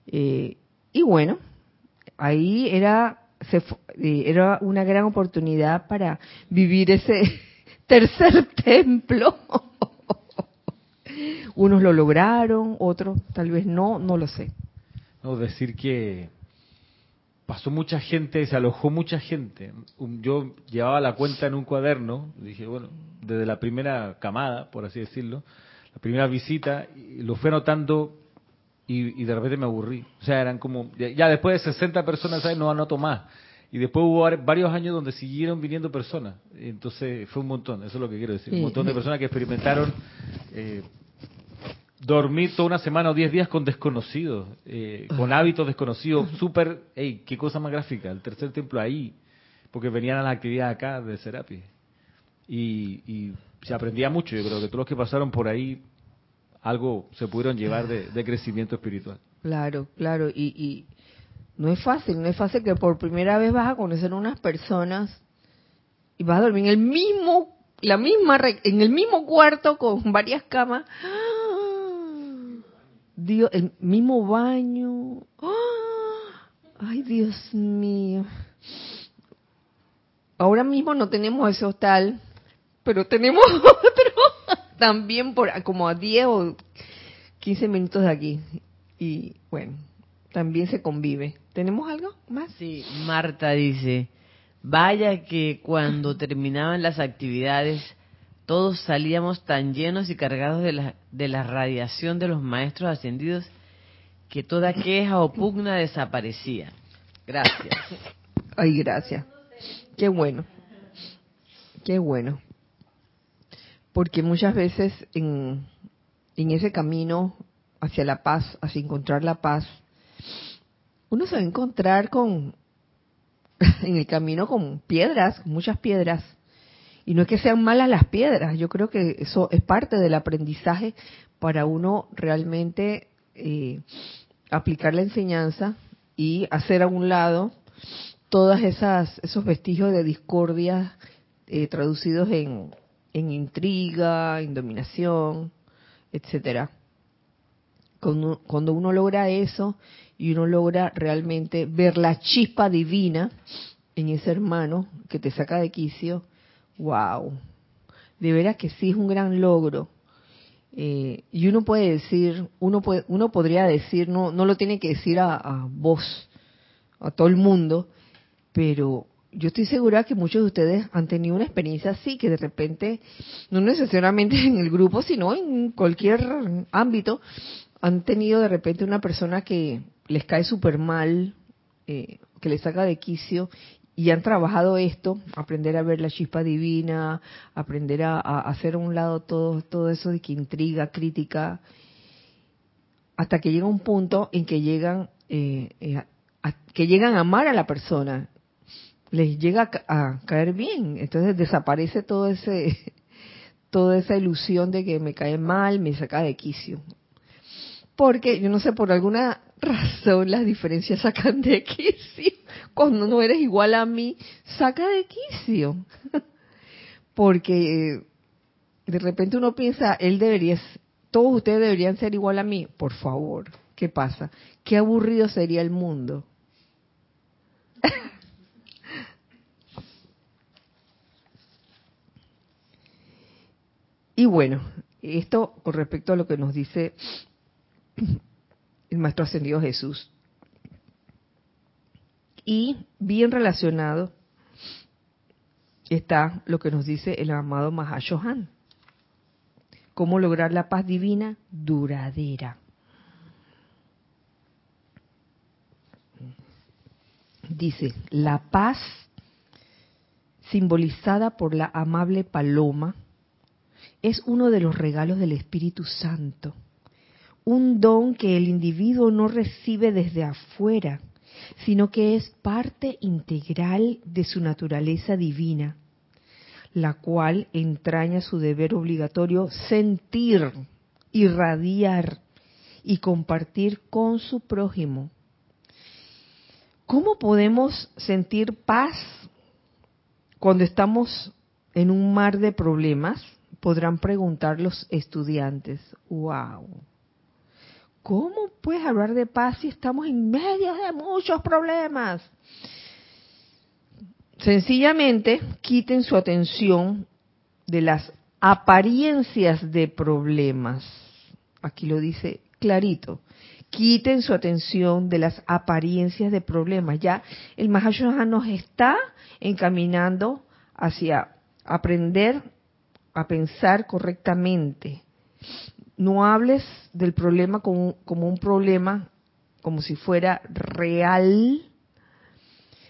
Eh, y bueno, ahí era, se, eh, era una gran oportunidad para vivir ese tercer templo. Unos lo lograron, otros tal vez no, no lo sé. No, decir que pasó mucha gente, se alojó mucha gente. Yo llevaba la cuenta en un cuaderno, dije, bueno, desde la primera camada, por así decirlo, la primera visita, y lo fui anotando y, de repente me aburrí. O sea, eran como, ya después de 60 personas, ¿sabes? No anoto más. Y después hubo varios años donde siguieron viniendo personas. Entonces fue un montón, eso es lo que quiero decir. Un montón de personas que experimentaron eh, dormir toda una semana o diez días con desconocidos, eh, con hábitos desconocidos, súper, hey, qué cosa más gráfica, el tercer templo ahí, porque venían a la actividad acá de Serapi. Y, y se aprendía mucho, yo creo que todos los que pasaron por ahí algo se pudieron llevar de, crecimiento espiritual. Claro, claro, y, y, no es fácil, no es fácil que por primera vez vas a conocer unas personas y vas a dormir en el mismo, la misma, en el mismo cuarto con varias camas. Dios, el mismo baño. Ay, Dios mío. Ahora mismo no tenemos ese hostal, pero tenemos otro también por como a 10 o 15 minutos de aquí. Y bueno, también se convive. ¿Tenemos algo más? Sí, Marta dice, vaya que cuando terminaban las actividades, todos salíamos tan llenos y cargados de la, de la radiación de los maestros ascendidos que toda queja o pugna desaparecía. Gracias. Ay, gracias. Qué bueno. Qué bueno. Porque muchas veces en, en ese camino hacia la paz, hacia encontrar la paz, uno se va a encontrar con, en el camino con piedras, muchas piedras. Y no es que sean malas las piedras, yo creo que eso es parte del aprendizaje para uno realmente eh, aplicar la enseñanza y hacer a un lado esas esos vestigios de discordia eh, traducidos en, en intriga, en dominación, etcétera. cuando uno logra eso y uno logra realmente ver la chispa divina en ese hermano que te saca de quicio, wow, de veras que sí es un gran logro. Eh, y uno puede decir, uno puede, uno podría decir, no, no lo tiene que decir a, vos, a todo el mundo, pero yo estoy segura que muchos de ustedes han tenido una experiencia así, que de repente, no necesariamente en el grupo, sino en cualquier ámbito, han tenido de repente una persona que les cae súper mal, eh, que les saca de quicio y han trabajado esto, aprender a ver la chispa divina, aprender a, hacer a un lado todo, todo eso de que intriga, crítica, hasta que llega un punto en que llegan, eh, eh, que llegan a amar a la persona, les llega a, caer bien, entonces desaparece todo ese, toda esa ilusión de que me cae mal, me saca de quicio. Porque yo no sé, por alguna razón las diferencias sacan de quicio. Cuando no eres igual a mí, saca de quicio. Porque de repente uno piensa, él debería, todos ustedes deberían ser igual a mí. Por favor, ¿qué pasa? Qué aburrido sería el mundo. y bueno, esto con respecto a lo que nos dice el Maestro Ascendido Jesús. Y bien relacionado está lo que nos dice el amado Mahashohan. Cómo lograr la paz divina duradera. Dice, la paz simbolizada por la amable paloma es uno de los regalos del Espíritu Santo un don que el individuo no recibe desde afuera, sino que es parte integral de su naturaleza divina, la cual entraña su deber obligatorio sentir, irradiar y compartir con su prójimo. ¿Cómo podemos sentir paz cuando estamos en un mar de problemas? podrán preguntar los estudiantes. ¡Wow! ¿Cómo puedes hablar de paz si estamos en medio de muchos problemas? Sencillamente quiten su atención de las apariencias de problemas. Aquí lo dice clarito. Quiten su atención de las apariencias de problemas. Ya el Mahashohan nos está encaminando hacia aprender a pensar correctamente. No hables del problema como, como un problema, como si fuera real.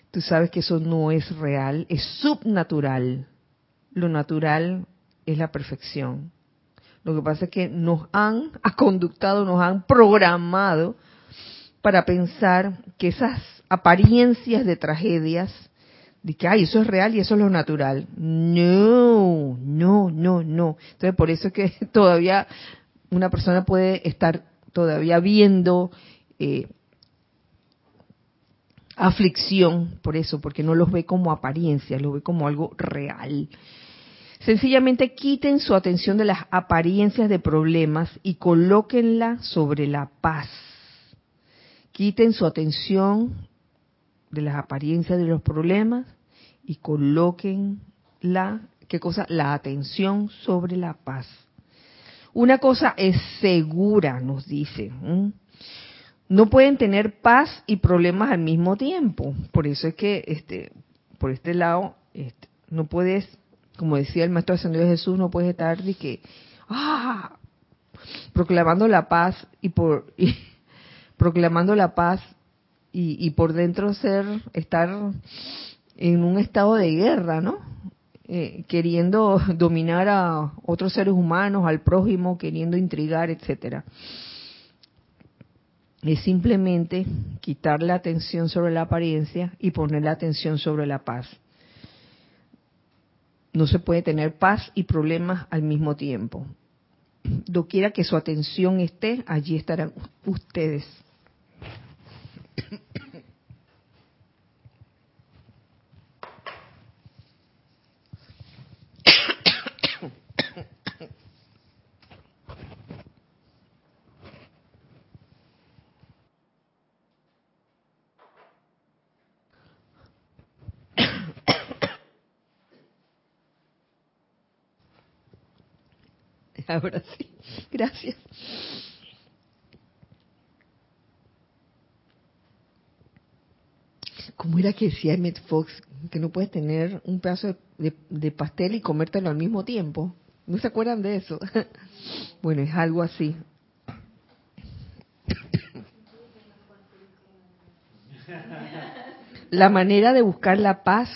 Tú sabes que eso no es real, es subnatural. Lo natural es la perfección. Lo que pasa es que nos han conductado, nos han programado para pensar que esas apariencias de tragedias, de que, ay, eso es real y eso es lo natural. No, no, no, no. Entonces, por eso es que todavía una persona puede estar todavía viendo eh, aflicción, por eso, porque no los ve como apariencias, los ve como algo real. Sencillamente quiten su atención de las apariencias de problemas y colóquenla sobre la paz. Quiten su atención de las apariencias de los problemas y colóquenla, ¿qué cosa? La atención sobre la paz. Una cosa es segura, nos dice. No pueden tener paz y problemas al mismo tiempo. Por eso es que, este, por este lado, este, no puedes como decía el Maestro Ascendido Jesús, no puedes estar de que, ah, proclamando la paz y por, proclamando la paz y, por dentro ser, estar en un estado de guerra, ¿no? Eh, queriendo dominar a otros seres humanos, al prójimo, queriendo intrigar, etcétera. Es simplemente quitar la atención sobre la apariencia y poner la atención sobre la paz no se puede tener paz y problemas al mismo tiempo. Doquiera que su atención esté, allí estarán ustedes. Ahora sí, gracias. ¿Cómo era que decía Emmett Fox que no puedes tener un pedazo de, pastel y comértelo al mismo tiempo? ¿No se acuerdan de eso? bueno, es algo así. La manera de buscar la paz.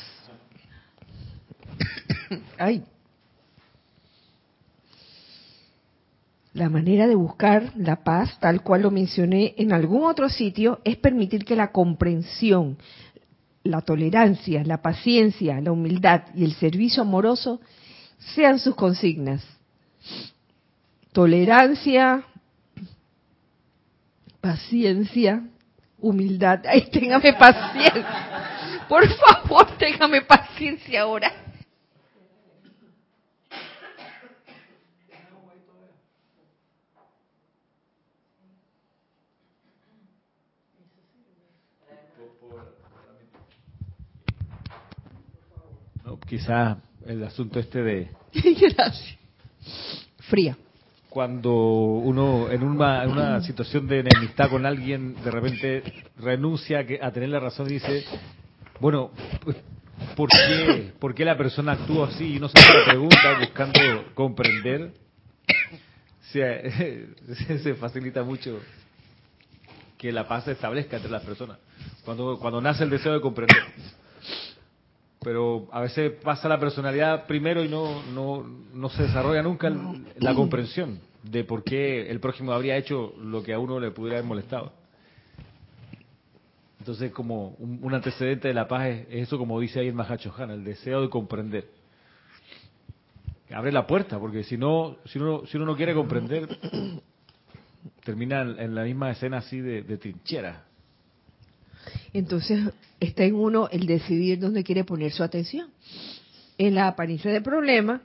Ay, La manera de buscar la paz, tal cual lo mencioné en algún otro sitio, es permitir que la comprensión, la tolerancia, la paciencia, la humildad y el servicio amoroso sean sus consignas. Tolerancia, paciencia, humildad. Ay, téngame paciencia. Por favor, téngame paciencia ahora. Quizás el asunto este de... Gracias. Fría. Cuando uno en una, situación de enemistad con alguien, de repente renuncia a tener la razón y dice, bueno, pues, ¿por qué, ¿por qué la persona actúa así? Y no se hace la pregunta buscando comprender. Se, se facilita mucho que la paz se establezca entre las personas. Cuando, cuando nace el deseo de comprender pero a veces pasa la personalidad primero y no, no, no se desarrolla nunca la comprensión de por qué el prójimo habría hecho lo que a uno le pudiera haber molestado. Entonces, como un, antecedente de la paz es, eso, como dice ahí el Mahacho Han, el deseo de comprender. Abre la puerta, porque si no, si uno, si uno no quiere comprender, termina en, la misma escena así de, de trinchera. Entonces está en uno el decidir dónde quiere poner su atención. En la apariencia del problema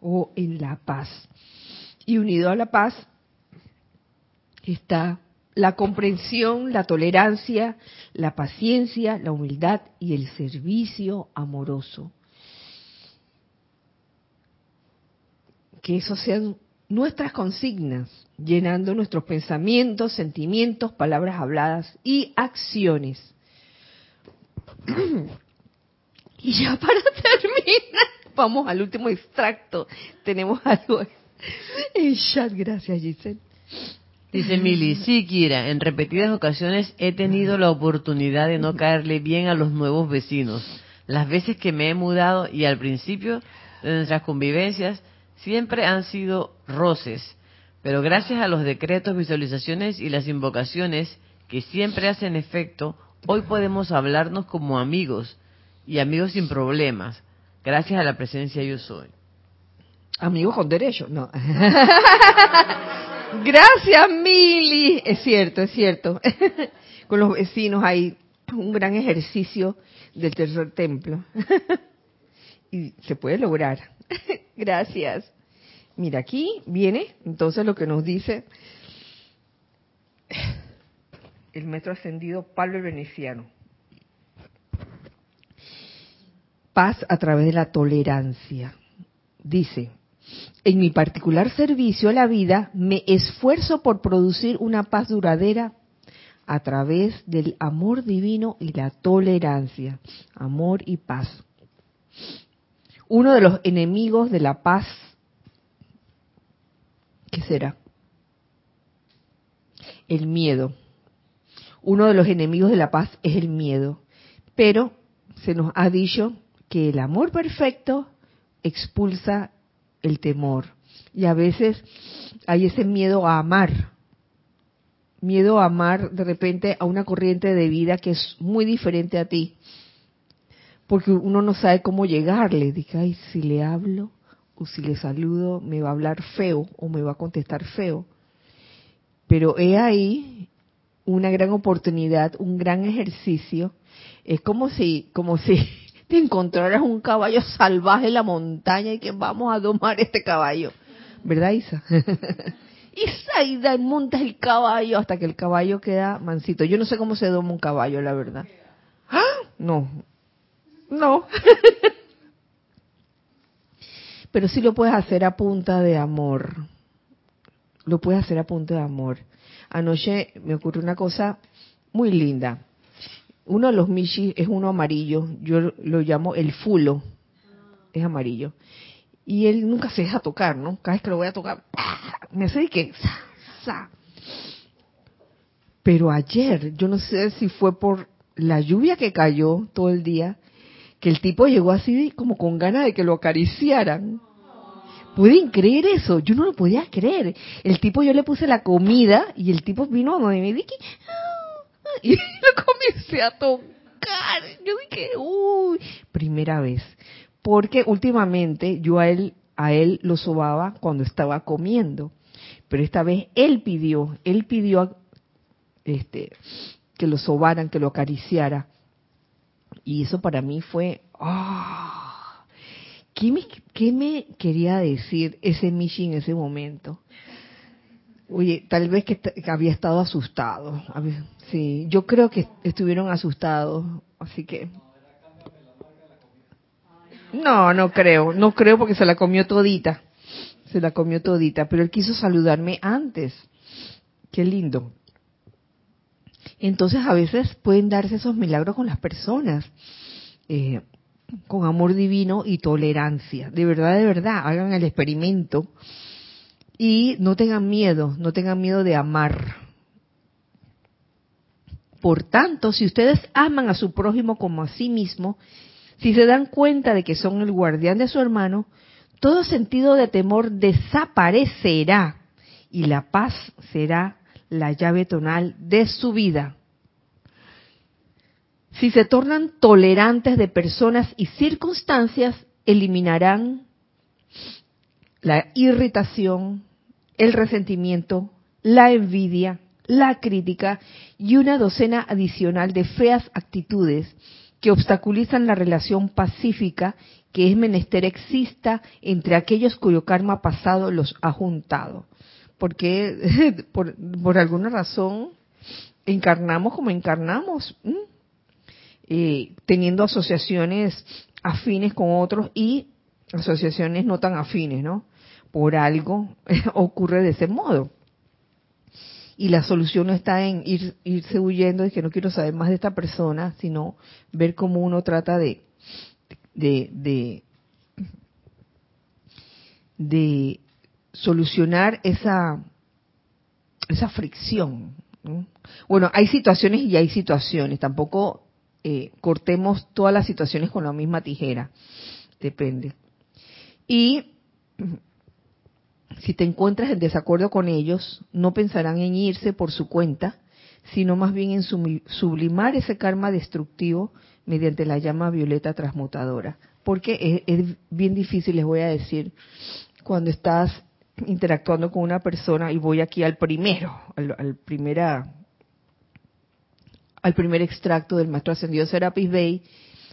o en la paz. Y unido a la paz está la comprensión, la tolerancia, la paciencia, la humildad y el servicio amoroso. Que eso sean nuestras consignas, llenando nuestros pensamientos, sentimientos, palabras habladas y acciones. y ya para terminar, vamos al último extracto. Tenemos algo en chat, gracias Giselle. Dice Mili, sí, Kira, en repetidas ocasiones he tenido la oportunidad de no caerle bien a los nuevos vecinos. Las veces que me he mudado y al principio de nuestras convivencias siempre han sido roces, pero gracias a los decretos, visualizaciones y las invocaciones que siempre hacen efecto, hoy podemos hablarnos como amigos y amigos sin problemas, gracias a la presencia yo soy. Amigos con derecho, no. Gracias, Mili. Es cierto, es cierto. Con los vecinos hay un gran ejercicio del tercer templo. Y se puede lograr. Gracias. Mira, aquí viene entonces lo que nos dice el metro ascendido Pablo Veneciano. Paz a través de la tolerancia. Dice, en mi particular servicio a la vida, me esfuerzo por producir una paz duradera a través del amor divino y la tolerancia. Amor y paz. Uno de los enemigos de la paz, El miedo. Uno de los enemigos de la paz es el miedo. Pero se nos ha dicho que el amor perfecto expulsa el temor. Y a veces hay ese miedo a amar, miedo a amar de repente a una corriente de vida que es muy diferente a ti, porque uno no sabe cómo llegarle. Dice, ay, si le hablo o si le saludo, me va a hablar feo o me va a contestar feo. Pero he ahí una gran oportunidad, un gran ejercicio. Es como si, como si te encontraras un caballo salvaje en la montaña y que vamos a domar este caballo. ¿Verdad, Isa? Isa, y montas el caballo hasta que el caballo queda mansito. Yo no sé cómo se doma un caballo, la verdad. ¡Ah! No. No. Pero sí lo puedes hacer a punta de amor. Lo puedes hacer a punta de amor. Anoche me ocurrió una cosa muy linda uno de los mishi es uno amarillo, yo lo llamo el fulo, es amarillo. Y él nunca se deja tocar, ¿no? Cada vez que lo voy a tocar, me hace que... Pero ayer, yo no sé si fue por la lluvia que cayó todo el día, que el tipo llegó así como con ganas de que lo acariciaran. ¿Pueden creer eso? Yo no lo podía creer. El tipo, yo le puse la comida y el tipo vino a donde me dije, y lo comencé a tocar. Yo dije, uy, primera vez. Porque últimamente yo a él, a él lo sobaba cuando estaba comiendo. Pero esta vez él pidió, él pidió este, que lo sobaran, que lo acariciara. Y eso para mí fue, ¿qué, me, ¿qué me quería decir ese Michi en ese momento? Oye, tal vez que, había estado asustado. Sí, yo creo que estuvieron asustados, así que... No, no creo, no creo porque se la comió todita. Se la comió todita, pero él quiso saludarme antes. Qué lindo. Entonces a veces pueden darse esos milagros con las personas, eh, con amor divino y tolerancia. De verdad, de verdad, hagan el experimento y no tengan miedo, no tengan miedo de amar. Por tanto, si ustedes aman a su prójimo como a sí mismo, si se dan cuenta de que son el guardián de su hermano, todo sentido de temor desaparecerá y la paz será la llave tonal de su vida. Si se tornan tolerantes de personas y circunstancias, eliminarán la irritación, el resentimiento, la envidia, la crítica y una docena adicional de feas actitudes que obstaculizan la relación pacífica que es menester exista entre aquellos cuyo karma pasado los ha juntado. Porque por, alguna razón encarnamos como encarnamos, eh, teniendo asociaciones afines con otros y asociaciones no tan afines, ¿no? Por algo ocurre de ese modo. Y la solución no está en ir, irse huyendo de que no quiero saber más de esta persona, sino ver cómo uno trata de, de, de solucionar esa, esa fricción. Bueno, hay situaciones y hay situaciones. Tampoco eh, cortemos todas las situaciones con la misma tijera. Depende. Y si te encuentras en desacuerdo con ellos, no pensarán en irse por su cuenta, sino más bien en sublimar ese karma destructivo mediante la llama violeta transmutadora. Porque es, bien difícil, les voy a decir, cuando estás interactuando con una persona, y voy aquí al primero, al, primera, al primer extracto del Maestro Ascendido Serapis Bey,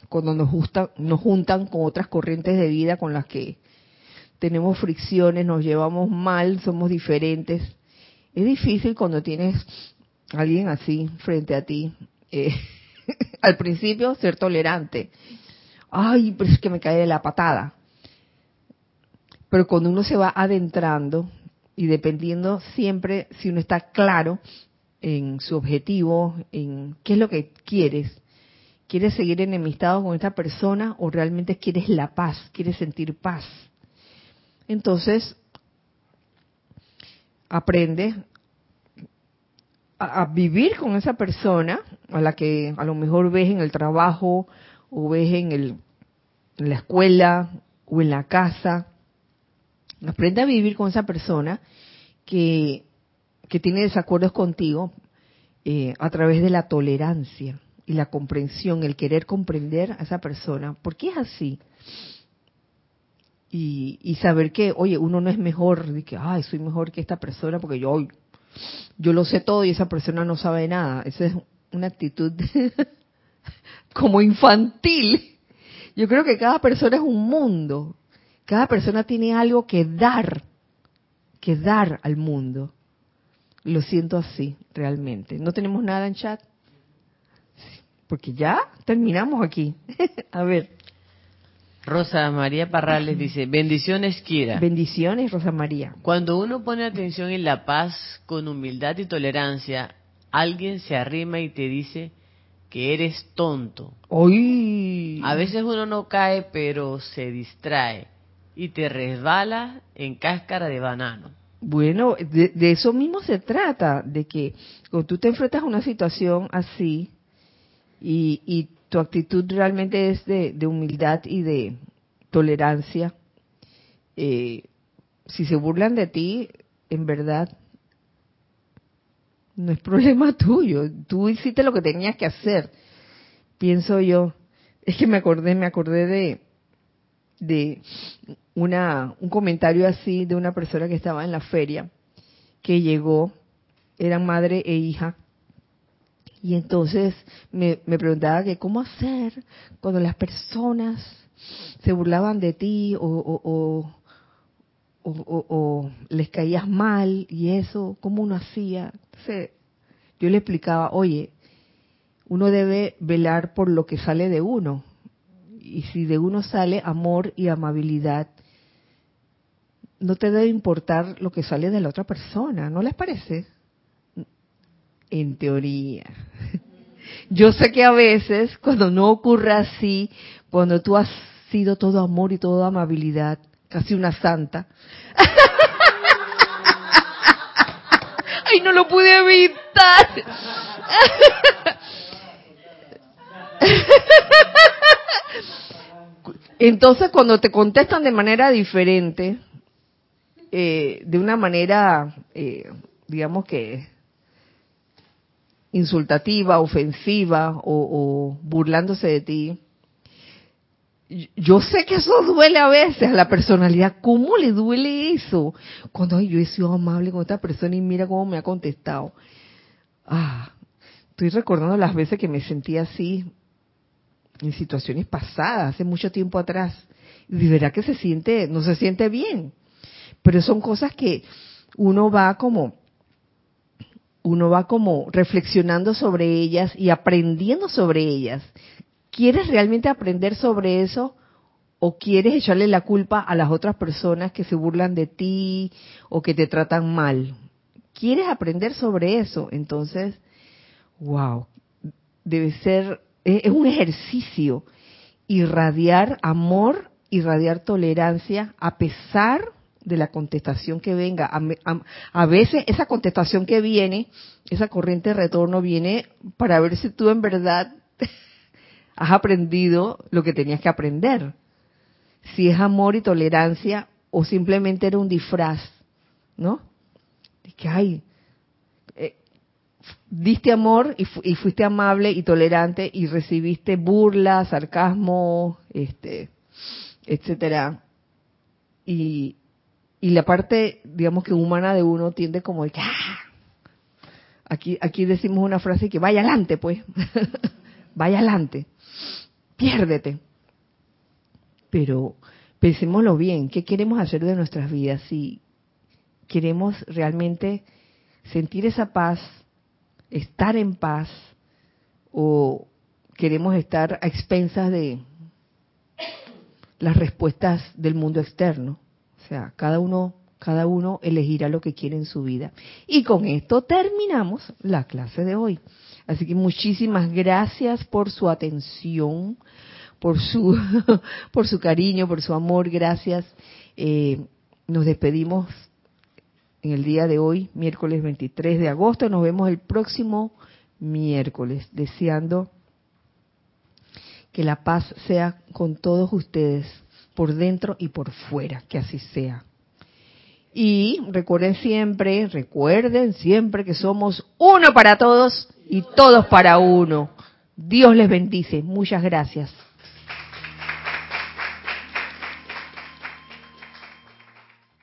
cuando nos, nos juntan con otras corrientes de vida con las que tenemos fricciones, nos llevamos mal, somos diferentes. Es difícil cuando tienes alguien así frente a ti. Eh, al principio ser tolerante. Ay, pero es que me cae de la patada. Pero cuando uno se va adentrando y dependiendo siempre si uno está claro en su objetivo, en qué es lo que quieres, ¿Quieres seguir enemistado con esta persona o realmente quieres la paz, quieres sentir paz? Entonces, aprende a, vivir con esa persona a la que a lo mejor ves en el trabajo o ves en, el, en la escuela o en la casa. Aprende a vivir con esa persona que, que tiene desacuerdos contigo eh, a través de la tolerancia y la comprensión, el querer comprender a esa persona, ¿por qué es así? Y, saber que, oye, uno no es mejor, de que, ay, soy mejor que esta persona porque yo, yo lo sé todo y esa persona no sabe nada. Esa es una actitud como infantil. Yo creo que cada persona es un mundo. Cada persona tiene algo que dar, que dar al mundo. Lo siento así, realmente. ¿No tenemos nada en chat? porque ya terminamos aquí. a ver. Rosa María Parrales dice, bendiciones Kira. Bendiciones Rosa María. Cuando uno pone atención en la paz con humildad y tolerancia, alguien se arrima y te dice que eres tonto. A veces uno no cae, pero se distrae y te resbala en cáscara de banano. Bueno, de, de eso mismo se trata, de que cuando tú te enfrentas a una situación así, y, tu actitud realmente es de, humildad y de tolerancia, eh, si se burlan de ti, en verdad, no es problema tuyo. Tú hiciste lo que tenías que hacer, pienso yo. Es que me acordé, me acordé de una, un comentario así de una persona que estaba en la feria, que llegó, eran madre e hija, y entonces me, preguntaba que cómo hacer cuando las personas se burlaban de ti o, o, les caías mal y eso, ¿cómo uno hacía? Entonces, yo le explicaba, oye, uno debe velar por lo que sale de uno. Y si de uno sale amor y amabilidad, no te debe importar lo que sale de la otra persona, ¿no les parece? en teoría. Yo sé que a veces, cuando no ocurre así, cuando tú has sido todo amor y toda amabilidad, casi una santa. Ay, no lo pude evitar. Entonces, cuando te contestan de manera diferente, eh, de una manera, eh, digamos que insultativa, ofensiva o, burlándose de ti. Yo sé que eso duele a veces a la personalidad. ¿Cómo le duele eso? Cuando yo he sido amable con esta persona y mira cómo me ha contestado. Ah, estoy recordando las veces que me sentí así. en situaciones pasadas, hace mucho tiempo atrás. Y de verdad que se siente, no se siente bien. Pero son cosas que uno va como, uno va como reflexionando sobre ellas y aprendiendo sobre ellas. ¿Quieres realmente aprender sobre eso? ¿O quieres echarle la culpa a las otras personas que se burlan de ti o que te tratan mal? ¿Quieres aprender sobre eso? Entonces, wow, debe ser, es un ejercicio irradiar amor, irradiar tolerancia a pesar de la contestación que venga. A, veces esa contestación que viene, esa corriente de retorno viene para ver si tú en verdad has aprendido lo que tenías que aprender si es amor y tolerancia o simplemente era un disfraz, ¿no? De que, ay, eh, diste amor y, fuiste amable y tolerante y recibiste burla, sarcasmo, este, etcétera. Y, y la parte, digamos que humana de uno tiende como de que, ¡ah! Aquí, aquí decimos una frase que vaya adelante, pues. vaya adelante. Piérdete pero pensémoslo bien, ¿qué queremos hacer de nuestras vidas? Si queremos realmente sentir esa paz, estar en paz, o queremos estar a expensas de las respuestas del mundo externo. O sea, cada uno, cada uno elegirá lo que quiere en su vida. Y con esto terminamos la clase de hoy. Así que muchísimas gracias por su atención por su, por su cariño, por su amor, gracias. Eh, nos despedimos en el día de hoy, miércoles 23 de agosto. Nos vemos el próximo miércoles, deseando que la paz sea con todos ustedes, por dentro y por fuera, que así sea. Y recuerden siempre, recuerden siempre que somos uno para todos y todos para uno. Dios les bendice. Muchas gracias.